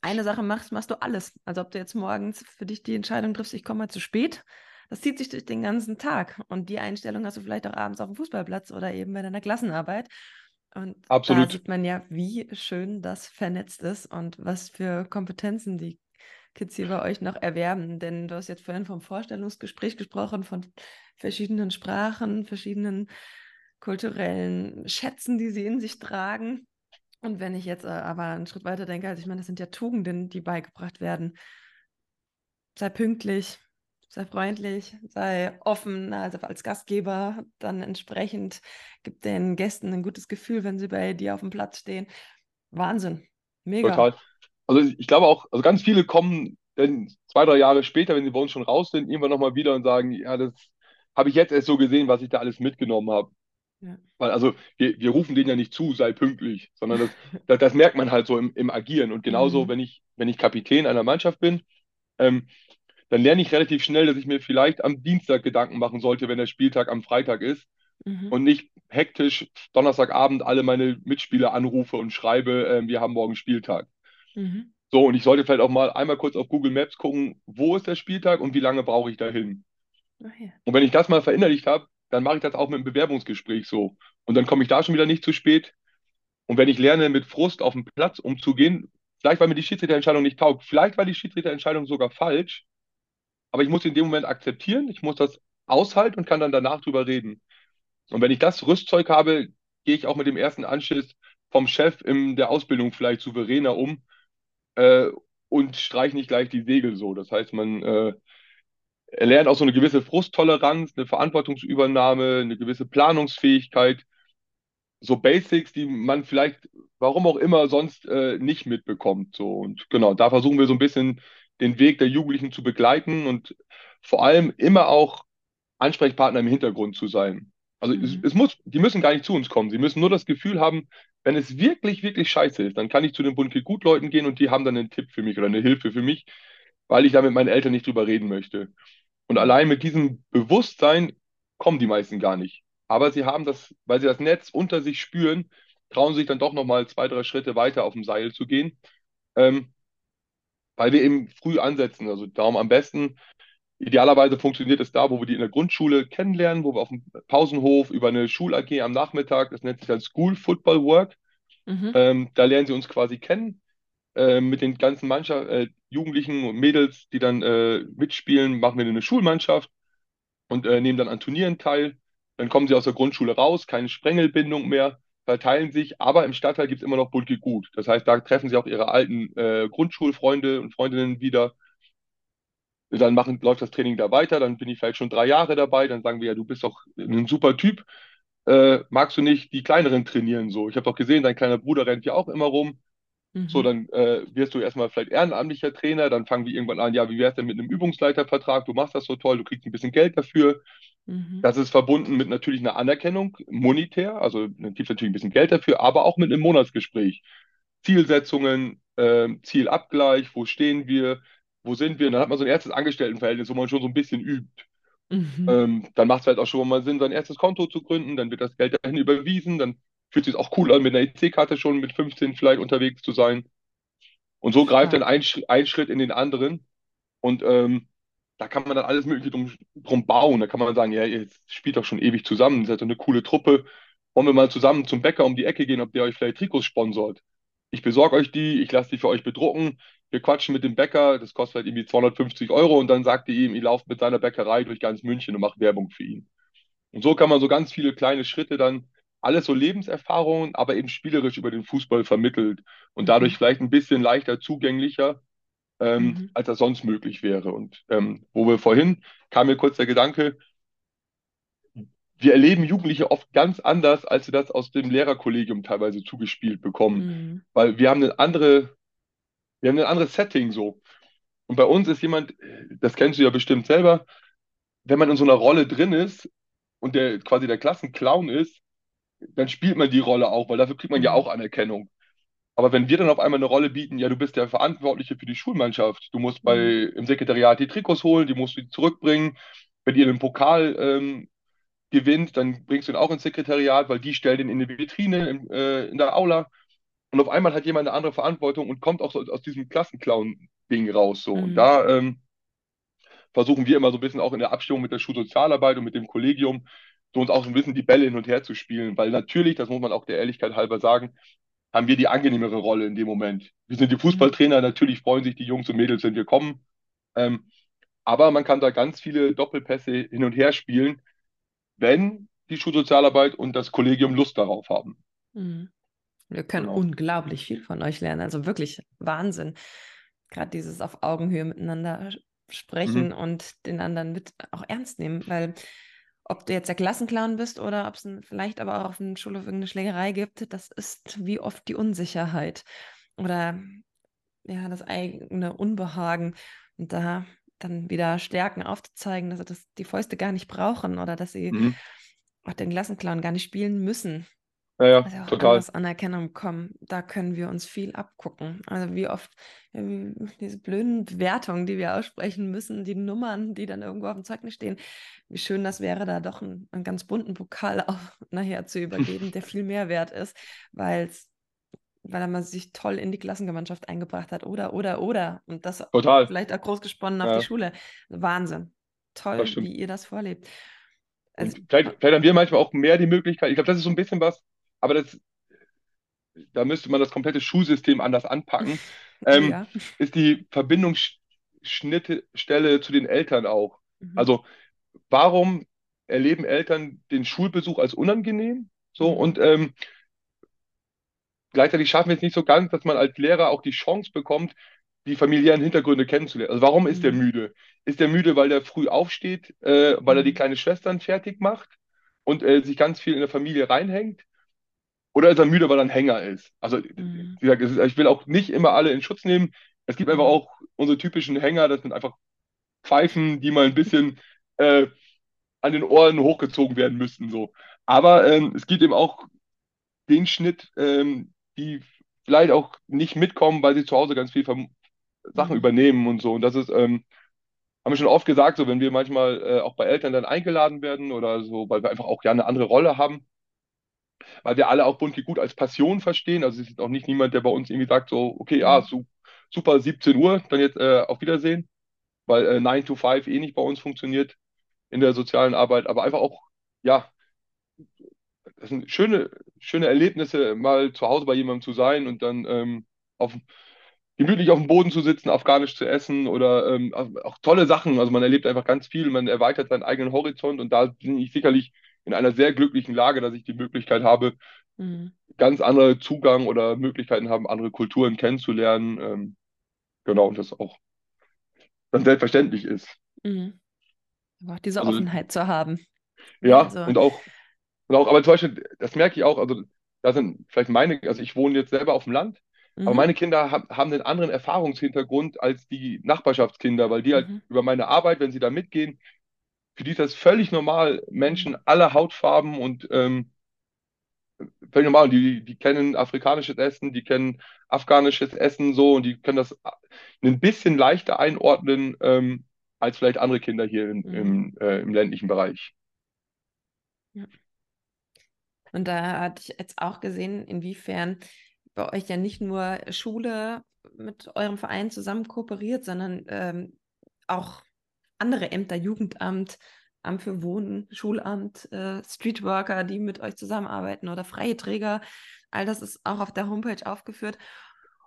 eine Sache machst, machst du alles. Also ob du jetzt morgens für dich die Entscheidung triffst, ich komme mal zu spät, das zieht sich durch den ganzen Tag. Und die Einstellung hast du vielleicht auch abends auf dem Fußballplatz oder eben bei deiner Klassenarbeit. Und da Absolut. sieht man ja, wie schön das vernetzt ist und was für Kompetenzen die Kids hier bei euch noch erwerben. Denn du hast jetzt vorhin vom Vorstellungsgespräch gesprochen, von verschiedenen Sprachen, verschiedenen kulturellen Schätzen, die sie in sich tragen. Und wenn ich jetzt äh, aber einen Schritt weiter denke, also ich meine, das sind ja Tugenden, die beigebracht werden. Sei pünktlich, sei freundlich, sei offen, also als Gastgeber dann entsprechend gib den Gästen ein gutes Gefühl, wenn sie bei dir auf dem Platz stehen. Wahnsinn, mega. Total. Also ich glaube auch, also ganz viele kommen dann zwei, drei Jahre später, wenn sie bei uns schon raus sind, irgendwann nochmal wieder und sagen, ja, das habe ich jetzt erst so gesehen, was ich da alles mitgenommen habe. Ja. Weil, also wir, wir rufen denen ja nicht zu, sei pünktlich, sondern das, das, das merkt man halt so im, im Agieren. Und genauso, Mhm. wenn ich, wenn ich Kapitän einer Mannschaft bin, ähm, dann lerne ich relativ schnell, dass ich mir vielleicht am Dienstag Gedanken machen sollte, wenn der Spieltag am Freitag ist Mhm. und nicht hektisch Donnerstagabend alle meine Mitspieler anrufe und schreibe, äh, wir haben morgen Spieltag. Mhm. So, und ich sollte vielleicht auch mal einmal kurz auf Google Maps gucken, wo ist der Spieltag und wie lange brauche ich dahin. Ja. Und wenn ich das mal verinnerlicht habe, dann mache ich das auch mit dem Bewerbungsgespräch so. Und dann komme ich da schon wieder nicht zu spät. Und wenn ich lerne, mit Frust auf dem Platz umzugehen, vielleicht weil mir die Schiedsrichterentscheidung nicht taugt, vielleicht war die Schiedsrichterentscheidung sogar falsch, aber ich muss in dem Moment akzeptieren, ich muss das aushalten und kann dann danach drüber reden. Und wenn ich das Rüstzeug habe, gehe ich auch mit dem ersten Anschiss vom Chef in der Ausbildung vielleicht souveräner um äh, und streiche nicht gleich die Segel so. Das heißt, man äh, erlernt auch so eine gewisse Frusttoleranz, eine Verantwortungsübernahme, eine gewisse Planungsfähigkeit, so Basics, die man vielleicht, warum auch immer, sonst äh, nicht mitbekommt. So. Und genau, da versuchen wir so ein bisschen den Weg der Jugendlichen zu begleiten und vor allem immer auch Ansprechpartner im Hintergrund zu sein. Also es, Mhm. es muss, die müssen gar nicht zu uns kommen. Sie müssen nur das Gefühl haben, wenn es wirklich, wirklich scheiße ist, dann kann ich zu den Bunke Gutleuten gehen und die haben dann einen Tipp für mich oder eine Hilfe für mich, weil ich da mit meinen Eltern nicht drüber reden möchte. Und allein mit diesem Bewusstsein kommen die meisten gar nicht. Aber sie haben das, weil sie das Netz unter sich spüren, trauen sich dann doch nochmal zwei, drei Schritte weiter auf dem Seil zu gehen, ähm, weil wir eben früh ansetzen. Also darum am besten, idealerweise funktioniert es da, wo wir die in der Grundschule kennenlernen, wo wir auf dem Pausenhof über eine Schul-AG am Nachmittag, das nennt sich dann School Football Work, Mhm. ähm, da lernen sie uns quasi kennen äh, mit den ganzen Mannschaft, äh, Jugendlichen und Mädels, die dann äh, mitspielen, machen wir eine Schulmannschaft und äh, nehmen dann an Turnieren teil. Dann kommen sie aus der Grundschule raus, keine Sprengelbindung mehr, verteilen sich, aber im Stadtteil gibt es immer noch Bunte Gut. Das heißt, da treffen sie auch ihre alten äh, Grundschulfreunde und Freundinnen wieder. Dann machen, läuft das Training da weiter, dann bin ich vielleicht schon drei Jahre dabei, dann sagen wir ja, du bist doch ein super Typ. Äh, magst du nicht die kleineren trainieren so? Ich habe doch gesehen, dein kleiner Bruder rennt ja auch immer rum. So, Mhm. dann äh, wirst du erstmal vielleicht ehrenamtlicher Trainer, dann fangen wir irgendwann an, ja, wie wär's denn mit einem Übungsleitervertrag? Du machst das so toll, du kriegst ein bisschen Geld dafür. Mhm. Das ist verbunden mit natürlich einer Anerkennung, monetär, also dann gibt es natürlich ein bisschen Geld dafür, aber auch mit einem Monatsgespräch. Zielsetzungen, ähm, Zielabgleich, wo stehen wir, wo sind wir? Und dann hat man so ein erstes Angestelltenverhältnis, wo man schon so ein bisschen übt. Mhm. Ähm, dann macht es halt auch schon mal Sinn, sein erstes Konto zu gründen, dann wird das Geld dahin überwiesen, dann fühlt es sich auch cool an, mit einer EC-Karte schon mit 15 vielleicht unterwegs zu sein. Und so greift dann Stark. ein, ein Schritt in den anderen. Und ähm, da kann man dann alles Mögliche drum, drum bauen. Da kann man sagen, ja, ihr spielt doch schon ewig zusammen, ihr seid doch eine coole Truppe. Wollen wir mal zusammen zum Bäcker um die Ecke gehen, ob der euch vielleicht Trikots sponsort? Ich besorge euch die, ich lasse die für euch bedrucken. Wir quatschen mit dem Bäcker, das kostet halt irgendwie 250 Euro und dann sagt ihr ihm, ihr lauft mit seiner Bäckerei durch ganz München und macht Werbung für ihn. Und so kann man so ganz viele kleine Schritte dann, alles so Lebenserfahrungen, aber eben spielerisch über den Fußball vermittelt und dadurch Mhm. vielleicht ein bisschen leichter zugänglicher ähm, Mhm. als das sonst möglich wäre. Und ähm, wo wir vorhin, kam mir kurz der Gedanke, wir erleben Jugendliche oft ganz anders, als wir das aus dem Lehrerkollegium teilweise zugespielt bekommen. Mhm. Weil wir haben eine andere, wir haben ein anderes Setting so. Und bei uns ist jemand, das kennst du ja bestimmt selber, wenn man in so einer Rolle drin ist und der quasi der Klassenclown ist, dann spielt man die Rolle auch, weil dafür kriegt man ja auch Mhm. Anerkennung. Aber wenn wir dann auf einmal eine Rolle bieten, ja, du bist der Verantwortliche für die Schulmannschaft, du musst bei, Mhm. im Sekretariat die Trikots holen, die musst du zurückbringen. Wenn ihr den Pokal ähm, gewinnt, dann bringst du ihn auch ins Sekretariat, weil die stellen den in eine Vitrine im, äh, in der Aula. Und auf einmal hat jemand eine andere Verantwortung und kommt auch so aus diesem Klassenclown-Ding raus. So. Und Mhm. da ähm, versuchen wir immer so ein bisschen auch in der Abstimmung mit der Schulsozialarbeit und mit dem Kollegium, so uns auch so ein bisschen die Bälle hin und her zu spielen. Weil natürlich, das muss man auch der Ehrlichkeit halber sagen, haben wir die angenehmere Rolle in dem Moment. Wir sind die Mhm. Fußballtrainer, natürlich freuen sich die Jungs und Mädels, wenn wir kommen. Ähm, aber man kann da ganz viele Doppelpässe hin und her spielen, wenn die Schulsozialarbeit und das Kollegium Lust darauf haben. Mhm. Wir können Genau. unglaublich viel von euch lernen. Also wirklich Wahnsinn. Gerade dieses auf Augenhöhe miteinander sprechen Mhm. und den anderen mit auch ernst nehmen, weil ob du jetzt der Klassenclown bist oder ob es vielleicht aber auch auf dem Schulhof irgendeine Schlägerei gibt, das ist wie oft die Unsicherheit oder ja, das eigene Unbehagen und da dann wieder Stärken aufzuzeigen, dass sie das, die Fäuste gar nicht brauchen oder dass sie Mhm. auch den Klassenclown gar nicht spielen müssen. Ja, ja, Also auch total. anders Anerkennung bekommen, da können wir uns viel abgucken. Also wie oft diese blöden Bewertungen, die wir aussprechen müssen, die Nummern, die dann irgendwo auf dem Zeugnis stehen, wie schön das wäre, da doch einen, einen ganz bunten Pokal auch nachher zu übergeben, der viel mehr wert ist, weil er man sich toll in die Klassengemeinschaft eingebracht hat oder, oder, oder. Und das Total. vielleicht auch groß gesponnen auf die Ja, Schule. Wahnsinn. Toll, wie ihr das vorlebt. Also, vielleicht, vielleicht haben wir manchmal auch mehr die Möglichkeit, ich glaube, das ist so ein bisschen was, aber das, da müsste man das komplette Schulsystem anders anpacken, ähm, ja. ist die Verbindungsschnittstelle zu den Eltern auch. Mhm. Also warum erleben Eltern den Schulbesuch als unangenehm? So Mhm. und ähm, gleichzeitig schaffen wir es nicht so ganz, dass man als Lehrer auch die Chance bekommt, die familiären Hintergründe kennenzulernen. Also warum ist der Mhm. müde? Ist der müde, weil der früh aufsteht, äh, weil er die Mhm. kleine Schwestern fertig macht und äh, sich ganz viel in der Familie reinhängt? Oder ist er müde, weil er ein Hänger ist? Also, wie Mhm. gesagt, es ist, ich will auch nicht immer alle in Schutz nehmen. Es gibt einfach Mhm. auch unsere typischen Hänger, das sind einfach Pfeifen, die mal ein bisschen äh, an den Ohren hochgezogen werden müssten. So. Aber ähm, es gibt eben auch den Schnitt, ähm, die vielleicht auch nicht mitkommen, weil sie zu Hause ganz viel Verm- Sachen Mhm. übernehmen und so. Und das ist, ähm, haben wir schon oft gesagt, so wenn wir manchmal äh, auch bei Eltern dann eingeladen werden oder so, weil wir einfach auch ja eine andere Rolle haben, weil wir alle auch Bundki gut als Passion verstehen. Also es ist auch nicht niemand, der bei uns irgendwie sagt, so, okay, ja, Mhm. su super, 17 Uhr, dann jetzt äh, auf Wiedersehen, weil äh, 9 to 5 eh nicht bei uns funktioniert in der sozialen Arbeit, aber einfach auch, ja, das sind schöne, schöne Erlebnisse, mal zu Hause bei jemandem zu sein und dann ähm, auf, gemütlich auf dem Boden zu sitzen, afghanisch zu essen oder ähm, auch tolle Sachen. Also man erlebt einfach ganz viel, man erweitert seinen eigenen Horizont und da bin ich sicherlich in einer sehr glücklichen Lage, dass ich die Möglichkeit habe, Mhm. ganz andere Zugang oder Möglichkeiten haben, andere Kulturen kennenzulernen. Ähm, genau, und das auch dann selbstverständlich ist. Mhm. Aber auch diese Also Offenheit zu haben. Ja, also, und auch, und auch, aber zum Beispiel, das merke ich auch, also da sind vielleicht meine, also ich wohne jetzt selber auf dem Land, Aber Mhm. meine Kinder hab, haben einen anderen Erfahrungshintergrund als die Nachbarschaftskinder, weil die halt Mhm. über meine Arbeit, wenn sie da mitgehen, für die ist das völlig normal. Menschen aller Hautfarben und ähm, völlig normal. Die, die kennen afrikanisches Essen, die kennen afghanisches Essen so und die können das ein bisschen leichter einordnen ähm, als vielleicht andere Kinder hier im, Mhm. im, äh, im ländlichen Bereich. Ja. Und da hatte ich jetzt auch gesehen, inwiefern bei euch ja nicht nur Schule mit eurem Verein zusammen kooperiert, sondern ähm, auch andere Ämter, Jugendamt, Amt für Wohnen, Schulamt, äh, Streetworker, die mit euch zusammenarbeiten oder freie Träger. All das ist auch auf der Homepage aufgeführt.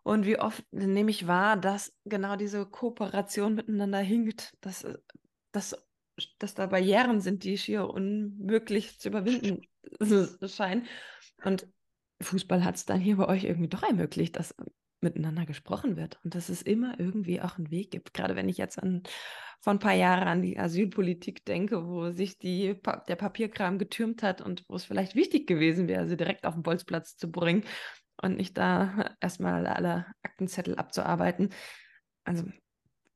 Und wie oft nehme ich wahr, dass genau diese Kooperation miteinander hinkt, dass, äh, dass, dass da Barrieren sind, die schier unmöglich zu überwinden scheinen. Und Fußball hat es dann hier bei euch irgendwie doch ermöglicht, dass miteinander gesprochen wird und dass es immer irgendwie auch einen Weg gibt. Gerade wenn ich jetzt an, vor ein paar Jahren an die Asylpolitik denke, wo sich die, der Papierkram getürmt hat und wo es vielleicht wichtig gewesen wäre, sie direkt auf den Bolzplatz zu bringen und nicht da erstmal alle Aktenzettel abzuarbeiten. Also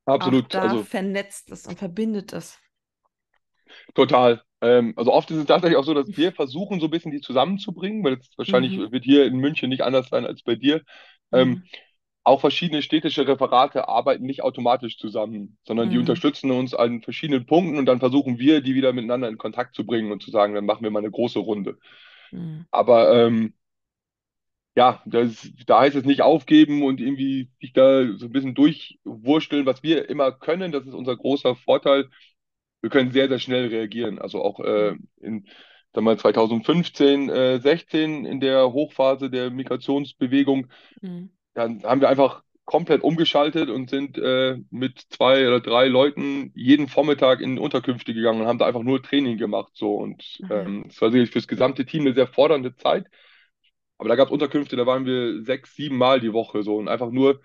Absolut, da also vernetzt es und verbindet es. total. Ähm, also oft ist es tatsächlich auch so, dass wir versuchen, so ein bisschen die zusammenzubringen, weil es wahrscheinlich Mhm. wird hier in München nicht anders sein als bei dir. Ähm, Mhm. auch verschiedene städtische Referate arbeiten nicht automatisch zusammen, sondern die Mhm. unterstützen uns an verschiedenen Punkten und dann versuchen wir, die wieder miteinander in Kontakt zu bringen und zu sagen, dann machen wir mal eine große Runde. Mhm. Aber ähm, ja, das, da heißt es nicht aufgeben und irgendwie sich da so ein bisschen durchwursteln, was wir immer können. Das ist unser großer Vorteil. Wir können sehr, sehr schnell reagieren. Also auch äh, Mhm. in sag mal, 2015, äh, 16 in der Hochphase der Migrationsbewegung, Mhm. dann haben wir einfach komplett umgeschaltet und sind äh, mit zwei oder drei Leuten jeden Vormittag in Unterkünfte gegangen und haben da einfach nur Training gemacht. So. Und Ach ja. ähm, es war sicherlich fürs gesamte Team eine sehr fordernde Zeit. Aber da gab es Unterkünfte, da waren wir sechs, sieben Mal die Woche so und einfach nur,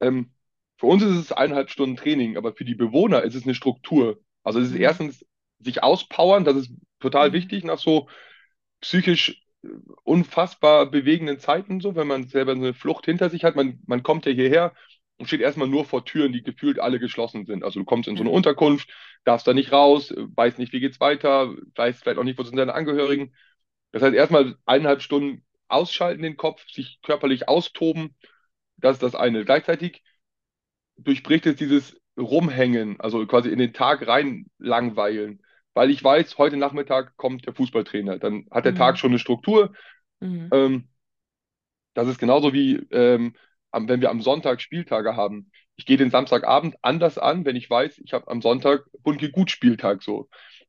ähm, für uns ist es eineinhalb Stunden Training, aber für die Bewohner ist es eine Struktur. Also es ist Mhm. erstens sich auspowern, das ist total Mhm. wichtig nach so psychisch äh, unfassbar bewegenden Zeiten, so, wenn man selber eine Flucht hinter sich hat. Man, man kommt ja hierher und steht erstmal nur vor Türen, die gefühlt alle geschlossen sind. Also du kommst in so eine Ja. Unterkunft, darfst da nicht raus, äh, weißt nicht, wie geht's weiter, weißt vielleicht auch nicht, wo sind deine Angehörigen. Das heißt, erstmal eineinhalb Stunden ausschalten den Kopf, sich körperlich austoben, das ist das eine. Gleichzeitig durchbricht es dieses Rumhängen, also quasi in den Tag rein langweilen, weil ich weiß, heute Nachmittag kommt der Fußballtrainer. Dann hat der Tag Mhm. schon eine Struktur. Mhm. Ähm, das ist genauso wie ähm, wenn wir am Sonntag Spieltage haben. Ich gehe den Samstagabend anders an, wenn ich weiß, ich habe am Sonntag Bunke gut Spieltag so.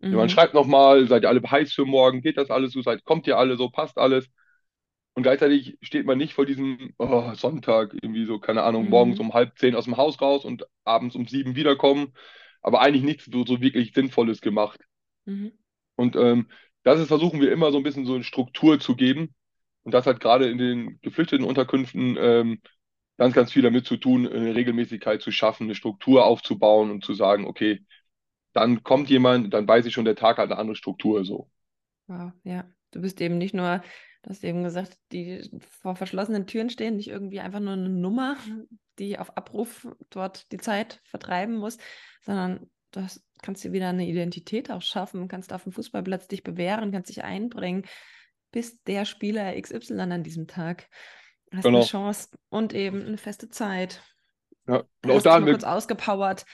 Ja, Man Mhm. schreibt nochmal, seid ihr alle heiß für morgen, geht das alles so, seid, kommt ihr alle so, passt alles. Und gleichzeitig steht man nicht vor diesem oh, Sonntag, irgendwie so, keine Ahnung, morgens Mhm. um halb zehn aus dem Haus raus und abends um sieben wiederkommen, aber eigentlich nichts so, so wirklich Sinnvolles gemacht. Mhm. Und ähm, das ist, versuchen wir immer so ein bisschen so eine Struktur zu geben. Und das hat gerade in den geflüchteten Unterkünften ähm, ganz, ganz viel damit zu tun, eine Regelmäßigkeit zu schaffen, eine Struktur aufzubauen und zu sagen, okay, dann kommt jemand, dann weiß ich schon, der Tag hat eine andere Struktur so. Wow, ja. Du bist eben nicht nur, du hast eben gesagt, die vor verschlossenen Türen stehen, nicht irgendwie einfach nur eine Nummer, die auf Abruf dort die Zeit vertreiben muss, sondern du hast, kannst dir wieder eine Identität auch schaffen, kannst auf dem Fußballplatz dich bewähren, kannst dich einbringen, bist der Spieler XY an diesem Tag. Hast eine Genau. Chance und eben eine feste Zeit. Ja. Und auch da wir, kurz ausgepowert.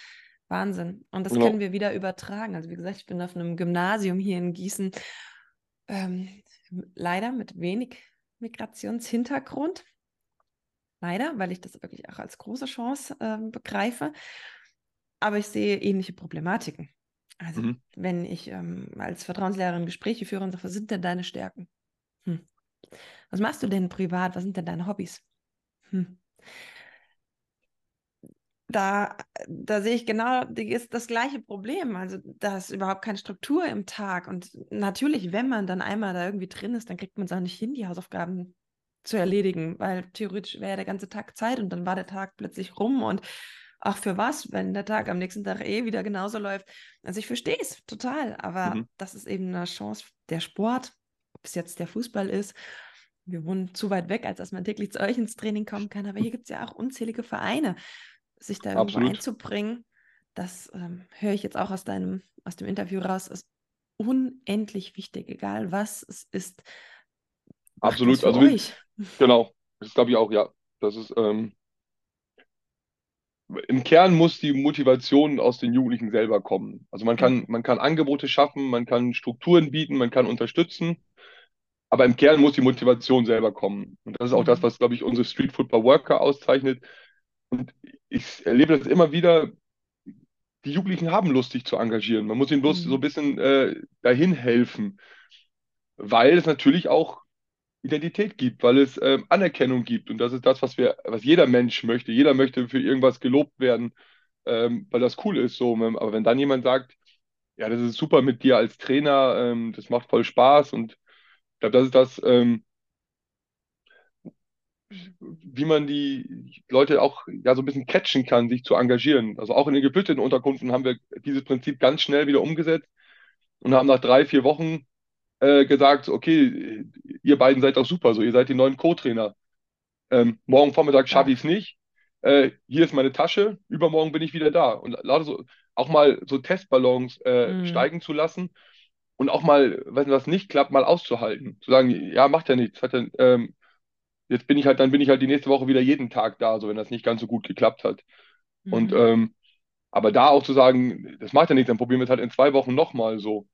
Wahnsinn. Und das können genau. wir wieder übertragen. Also wie gesagt, ich bin auf einem Gymnasium hier in Gießen, ähm, leider mit wenig Migrationshintergrund. Leider, weil ich das wirklich auch als große Chance ähm, begreife. Aber ich sehe ähnliche Problematiken. Also Mhm. wenn ich ähm, als Vertrauenslehrerin Gespräche führe und sage, was sind denn deine Stärken? Hm. Was machst du denn privat? Was sind denn deine Hobbys? Hm. Da, da sehe ich genau ist das gleiche Problem. Also da ist überhaupt keine Struktur im Tag. Und natürlich, wenn man dann einmal da irgendwie drin ist, dann kriegt man es auch nicht hin, die Hausaufgaben zu erledigen, weil theoretisch wäre der ganze Tag Zeit und dann war der Tag plötzlich rum und auch für was, wenn der Tag am nächsten Tag eh wieder genauso läuft. Also ich verstehe es total, aber Mhm. das ist eben eine Chance, der Sport, ob es jetzt der Fußball ist, wir wohnen zu weit weg, als dass man täglich zu euch ins Training kommen kann. Aber hier gibt es ja auch unzählige Vereine, sich da irgendwo Absolut. einzubringen. Das ähm, höre ich jetzt auch aus deinem, aus dem Interview raus, ist unendlich wichtig, egal was es ist. Absolut. Also euch. genau, das glaube ich auch, ja. Das ist ähm, im Kern muss die Motivation aus den Jugendlichen selber kommen. Also man Mhm. kann, man kann Angebote schaffen, man kann Strukturen bieten, man kann unterstützen, aber im Kern muss die Motivation selber kommen. Und das ist auch das, Mhm. was, glaube ich, unsere Street Football Worker auszeichnet. Und ich erlebe das immer wieder, die Jugendlichen haben Lust, sich zu engagieren. Man muss ihnen bloß so ein Mhm. bisschen äh, dahin helfen, weil es natürlich auch Identität gibt, weil es ähm, Anerkennung gibt. Und das ist das, was wir, was jeder Mensch möchte. Jeder möchte für irgendwas gelobt werden, ähm, weil das cool ist. So, aber wenn dann jemand sagt, ja, das ist super mit dir als Trainer, ähm, das macht voll Spaß und ich glaube, das ist das, ähm, wie man die Leute auch ja so ein bisschen catchen kann, sich zu engagieren. Also auch in den geflüchteten Unterkünften haben wir dieses Prinzip ganz schnell wieder umgesetzt und haben nach drei, vier Wochen äh, gesagt, okay, ihr beiden seid doch super, so ihr seid die neuen Co-Trainer. Ähm, morgen Vormittag schaffe ich es nicht. Äh, hier ist meine Tasche, übermorgen bin ich wieder da. Und so, auch mal so Testballons äh, Mhm. steigen zu lassen und auch mal, wenn was nicht klappt, mal auszuhalten. Zu sagen, ja, macht ja nichts. Ja, ähm, jetzt bin ich halt, dann bin ich halt die nächste Woche wieder jeden Tag da, so wenn das nicht ganz so gut geklappt hat. Und Mhm. ähm, aber da auch zu sagen, das macht ja nichts, dann probieren wir es halt in zwei Wochen nochmal so.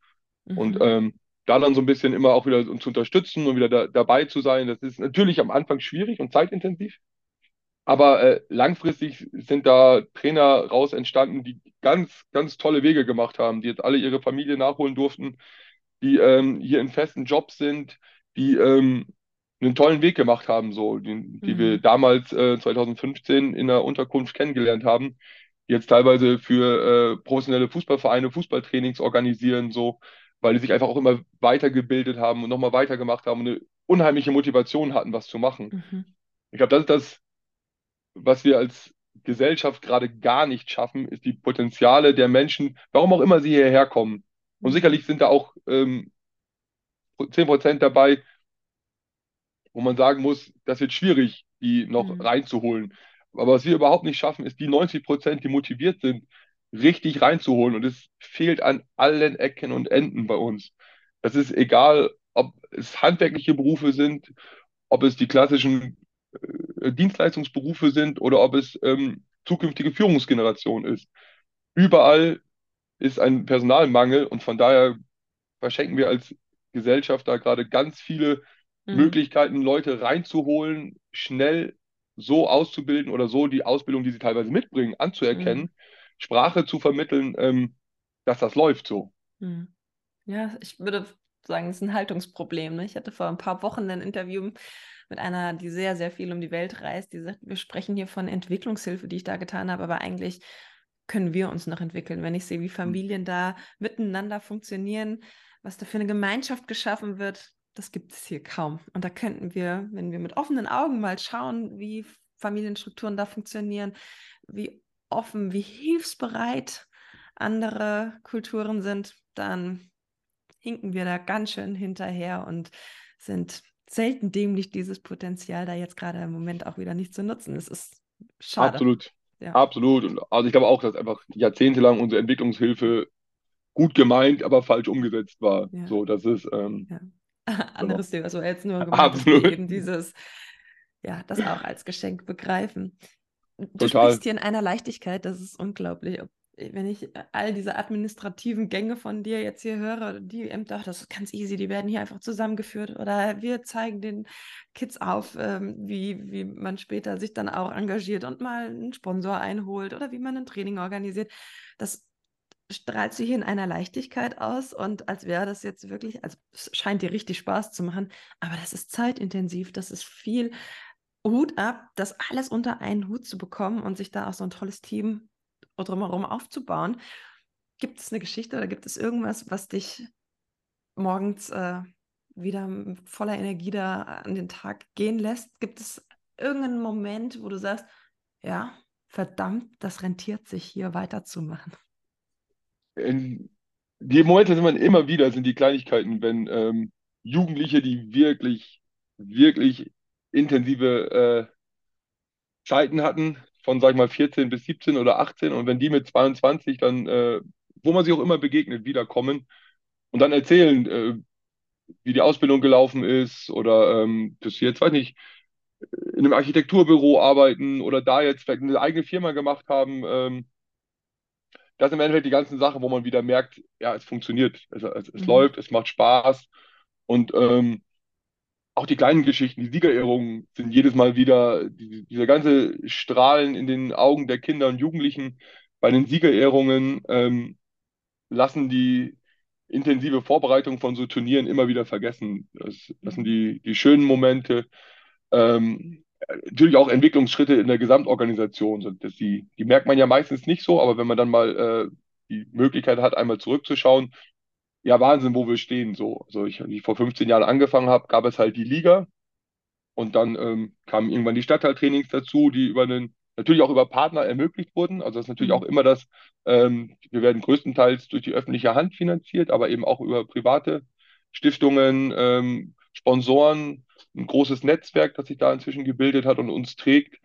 Und Mhm. ähm, da dann so ein bisschen immer auch wieder uns zu unterstützen und wieder da, dabei zu sein, das ist natürlich am Anfang schwierig und zeitintensiv. Aber äh, langfristig sind da Trainer raus entstanden, die ganz, ganz tolle Wege gemacht haben, die jetzt alle ihre Familie nachholen durften, die ähm, hier in festen Jobs sind, die ähm, einen tollen Weg gemacht haben, so, die, die wir Mhm. damals äh, 2015 in der Unterkunft kennengelernt haben, die jetzt teilweise für äh, professionelle Fußballvereine Fußballtrainings organisieren, so, weil die sich einfach auch immer weitergebildet haben und nochmal weitergemacht haben und eine unheimliche Motivation hatten, was zu machen. Mhm. Ich glaube, das ist das, was wir als Gesellschaft gerade gar nicht schaffen, ist die Potenziale der Menschen, warum auch immer sie hierher kommen. Und Mhm. sicherlich sind da auch ähm, 10% dabei, wo man sagen muss, das wird schwierig, die noch Mhm. reinzuholen. Aber was wir überhaupt nicht schaffen, ist die 90%, die motiviert sind, richtig reinzuholen. Und es fehlt an allen Ecken und Enden bei uns. Das ist egal, ob es handwerkliche Berufe sind, ob es die klassischen äh, Dienstleistungsberufe sind oder ob es ähm, zukünftige Führungsgeneration ist. Überall ist ein Personalmangel und von daher verschenken wir als Gesellschaft da gerade ganz viele Mhm. Möglichkeiten, Leute reinzuholen, schnell so auszubilden oder so die Ausbildung, die sie teilweise mitbringen, Mhm. Sprache zu vermitteln, ähm, dass das läuft so. Mhm. Ja, ich würde sagen, es ist ein Haltungsproblem. Ne? Ich hatte vor ein paar Wochen ein Interview mit einer, die sehr, sehr viel um die Welt reist. Die sagt, wir sprechen hier von Entwicklungshilfe, die ich da getan habe, aber eigentlich können wir uns noch entwickeln. Wenn ich sehe, wie Familien da miteinander funktionieren, was da für eine Gemeinschaft geschaffen wird, das gibt es hier kaum. Und da könnten wir, wenn wir mit offenen Augen mal schauen, wie Familienstrukturen da funktionieren, wie offen, wie hilfsbereit andere Kulturen sind, dann hinken wir da ganz schön hinterher und sind selten dämlich, dieses Potenzial da jetzt gerade im Moment auch wieder nicht zu nutzen. Es ist schade. Absolut, Ja. absolut. Und also ich glaube auch, dass einfach jahrzehntelang unsere Entwicklungshilfe gut gemeint, aber falsch umgesetzt war. Ja. So, das ist ähm, Ja. genau. Anderes Thema. Also jetzt nur gemeint, eben dieses, ja, das auch als Geschenk begreifen. Du Total. sprichst hier in einer Leichtigkeit, das ist unglaublich. Wenn ich all diese administrativen Gänge von dir jetzt hier höre, die Ämter, das ist ganz easy, die werden hier einfach zusammengeführt oder wir zeigen den Kids auf, ähm, wie, wie man später sich dann auch engagiert und mal einen Sponsor einholt oder wie man ein Training organisiert. Das strahlst du hier in einer Leichtigkeit aus und als wäre das jetzt wirklich, also es scheint dir richtig Spaß zu machen, aber das ist zeitintensiv, das ist viel Hut ab, das alles unter einen Hut zu bekommen und sich da auch so ein tolles Team drumherum aufzubauen. Gibt es eine Geschichte oder gibt es irgendwas, was dich morgens äh, wieder voller Energie da an den Tag gehen lässt? Gibt es irgendeinen Moment, wo du sagst, ja, verdammt, das rentiert sich hier weiterzumachen? In, die Momente sind man immer wieder, sind die Kleinigkeiten, wenn ähm, Jugendliche, die wirklich wirklich intensive äh, Zeiten hatten, von, sag ich mal, 14 bis 17 oder 18. Und wenn die mit 22 dann, äh, wo man sich auch immer begegnet, wiederkommen und dann erzählen, äh, wie die Ausbildung gelaufen ist oder ähm, dass sie jetzt, weiß nicht, in einem Architekturbüro arbeiten oder da jetzt vielleicht eine eigene Firma gemacht haben. Ähm, das sind im Endeffekt die ganzen Sachen, wo man wieder merkt, ja, es funktioniert, es, es, es Mhm. läuft, es macht Spaß und ähm, auch die kleinen Geschichten, die Siegerehrungen sind jedes Mal wieder, die, dieser ganze Strahlen in den Augen der Kinder und Jugendlichen bei den Siegerehrungen ähm, lassen die intensive Vorbereitung von so Turnieren immer wieder vergessen. Das, das sind die, die schönen Momente. Ähm, natürlich auch Entwicklungsschritte in der Gesamtorganisation sind. Die, die merkt man ja meistens nicht so, aber wenn man dann mal äh, die Möglichkeit hat, einmal zurückzuschauen, ja, Wahnsinn, wo wir stehen. So, also ich, ich vor 15 Jahren angefangen habe, gab es halt die Liga und dann ähm, kamen irgendwann die Stadtteiltrainings dazu, die über einen, natürlich auch über Partner ermöglicht wurden. Also das ist natürlich auch Mhm. immer das, ähm, wir werden größtenteils durch die öffentliche Hand finanziert, aber eben auch über private Stiftungen, ähm, Sponsoren, ein großes Netzwerk, das sich da inzwischen gebildet hat und uns trägt.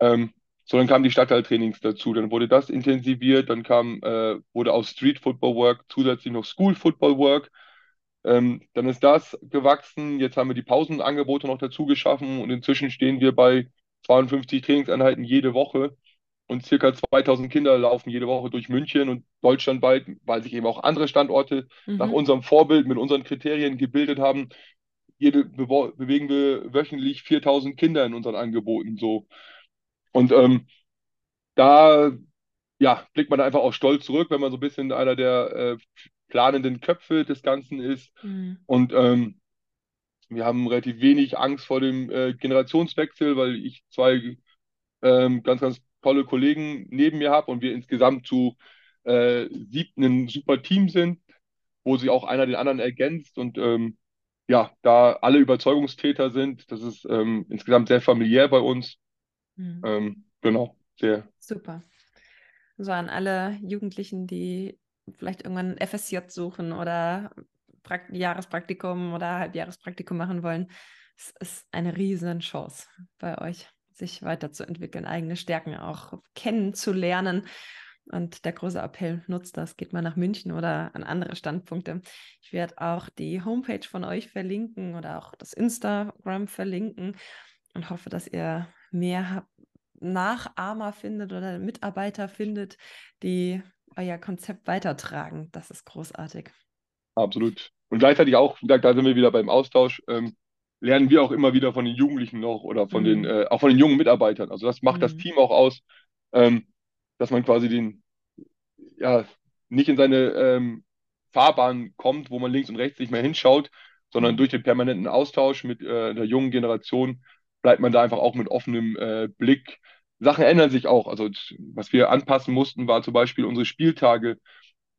Ähm, so, dann kamen die Stadtteiltrainings dazu, dann wurde das intensiviert, dann kam, äh, wurde aus Street Football Work zusätzlich noch School Football Work. Ähm, dann ist das gewachsen. Jetzt haben wir die Pausenangebote noch dazu geschaffen und inzwischen stehen wir bei 52 Trainingseinheiten jede Woche und circa 2000 Kinder laufen jede Woche durch München und deutschlandweit, weil sich eben auch andere Standorte nach Mhm. unserem Vorbild mit unseren Kriterien gebildet haben. Jede bewegen wir wöchentlich 4000 Kinder in unseren Angeboten so. Und ähm, da ja, blickt man einfach auch stolz zurück, wenn man so ein bisschen einer der äh, planenden Köpfe des Ganzen ist. Mhm. Und ähm, Wir haben relativ wenig Angst vor dem äh, Generationswechsel, weil ich zwei ähm, ganz, ganz tolle Kollegen neben mir habe und wir insgesamt zu äh, siebten ein super Team sind, wo sich auch einer den anderen ergänzt und ähm, ja, da alle Überzeugungstäter sind. Das ist ähm, insgesamt sehr familiär bei uns. Mhm. Ähm, genau, sehr Super. So an alle Jugendlichen, die vielleicht irgendwann ein FSJ suchen oder Prakt Jahrespraktikum oder Halbjahrespraktikum machen wollen. Es ist eine riesen Chance bei euch, sich weiterzuentwickeln, eigene Stärken auch kennenzulernen. Und der große Appell, nutzt das, geht mal nach München oder an andere Standpunkte. Ich werde auch die Homepage von euch verlinken oder auch das Instagram verlinken und hoffe, dass ihr mehr Nachahmer findet oder Mitarbeiter findet, die euer Konzept weitertragen. Das ist großartig. absolut. Und gleichzeitig auch, da sind wir wieder beim Austausch. Ähm, lernen wir auch immer wieder von den Jugendlichen noch oder von den, Mm, äh, auch von den jungen Mitarbeitern. Also das macht das mm, Team auch aus, ähm, dass man quasi den, ja, nicht in seine ähm, Fahrbahn kommt, wo man links und rechts nicht mehr hinschaut, sondern mm, durch den permanenten Austausch mit äh, der jungen Generation bleibt man da einfach auch mit offenem äh, Blick. Sachen ändern sich auch. Also was wir anpassen mussten, war zum Beispiel unsere Spieltage,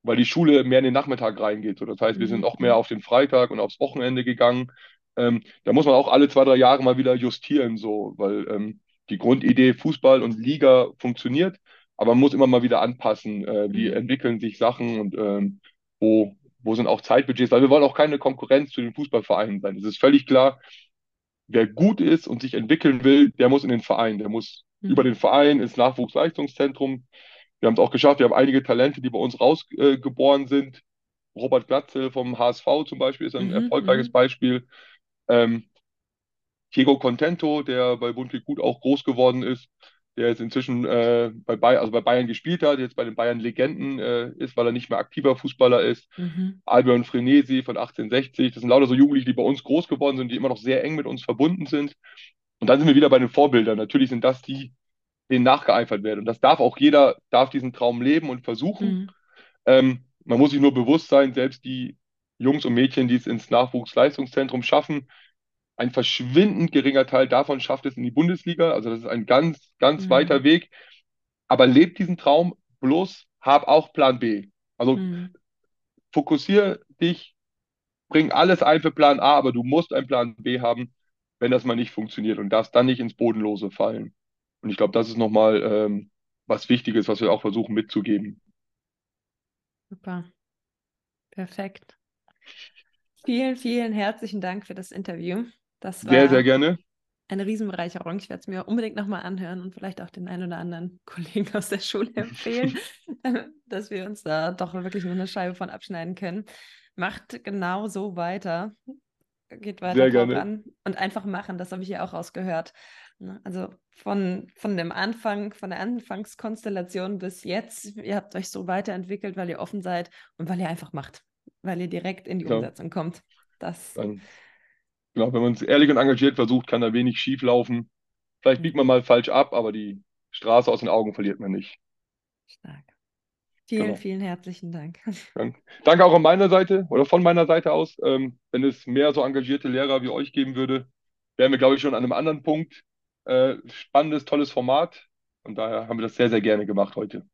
weil die Schule mehr in den Nachmittag reingeht. So, das heißt, wir sind mhm, auch mehr auf den Freitag und aufs Wochenende gegangen. Ähm, da muss man auch alle zwei, drei Jahre mal wieder justieren, so, weil ähm, die Grundidee Fußball und Liga funktioniert, aber man muss immer mal wieder anpassen, äh, wie mm, entwickeln sich Sachen und ähm, wo, wo sind auch Zeitbudgets, weil wir wollen auch keine Konkurrenz zu den Fußballvereinen sein. Es ist völlig klar, wer gut ist und sich entwickeln will, der muss in den Verein, der muss über mhm, den Verein ins Nachwuchsleistungszentrum. Wir haben es auch geschafft, wir haben einige Talente, die bei uns rausgeboren äh, sind. Robert Glatzel vom HSV zum Beispiel ist ein mhm, erfolgreiches mhm, Beispiel. Ähm, Diego Contento, der bei Bundesliga gut auch groß geworden ist, der jetzt inzwischen äh, bei, Bayern, also bei Bayern gespielt hat, jetzt bei den Bayern Legenden äh, ist, weil er nicht mehr aktiver Fußballer ist. mhm, Albion Frenesi von 1860, das sind lauter so Jugendliche, die bei uns groß geworden sind, die immer noch sehr eng mit uns verbunden sind. Und dann sind wir wieder bei den Vorbildern. Natürlich sind das die, denen nachgeeifert werden. Und das darf auch jeder, darf diesen Traum leben und versuchen. mhm, Ähm, man muss sich nur bewusst sein, selbst die Jungs und Mädchen, die es ins Nachwuchsleistungszentrum schaffen, ein verschwindend geringer Teil davon schafft es in die Bundesliga. Also das ist ein ganz, ganz mhm, weiter Weg. Aber lebt diesen Traum, bloß hab auch Plan B. Also mhm. fokussiere dich, bring alles ein für Plan A, aber du musst einen Plan B haben, wenn das mal nicht funktioniert und darfst dann nicht ins Bodenlose fallen. Und ich glaube, das ist nochmal ähm, was Wichtiges, was wir auch versuchen mitzugeben. Super, perfekt. Vielen, vielen herzlichen Dank für das Interview. Das Sehr, sehr war gerne. eine Riesenbereicherung. Ich werde es mir unbedingt nochmal anhören und vielleicht auch den einen oder anderen Kollegen aus der Schule empfehlen, dass wir uns da doch wirklich nur eine Scheibe von abschneiden können. Macht genau so weiter. Geht weiter Sehr drauf gerne. an und einfach machen. Das habe ich ja auch rausgehört. Ne? Also von, von dem Anfang, von der Anfangskonstellation bis jetzt, ihr habt euch so weiterentwickelt, weil ihr offen seid und weil ihr einfach macht, weil ihr direkt in die Genau. Umsetzung kommt. Das Dann, genau, wenn man es ehrlich und engagiert versucht, kann da wenig schief laufen. Vielleicht biegt man mal falsch ab, aber die Straße aus den Augen verliert man nicht. stark. Vielen, Genau. vielen herzlichen Dank. Danke. Auch an meiner Seite oder von meiner Seite aus. Ähm, wenn es mehr so engagierte Lehrer wie euch geben würde, wären wir, glaube ich, schon an einem anderen Punkt. Äh, spannendes, tolles Format. Und daher haben wir das sehr, sehr gerne gemacht heute.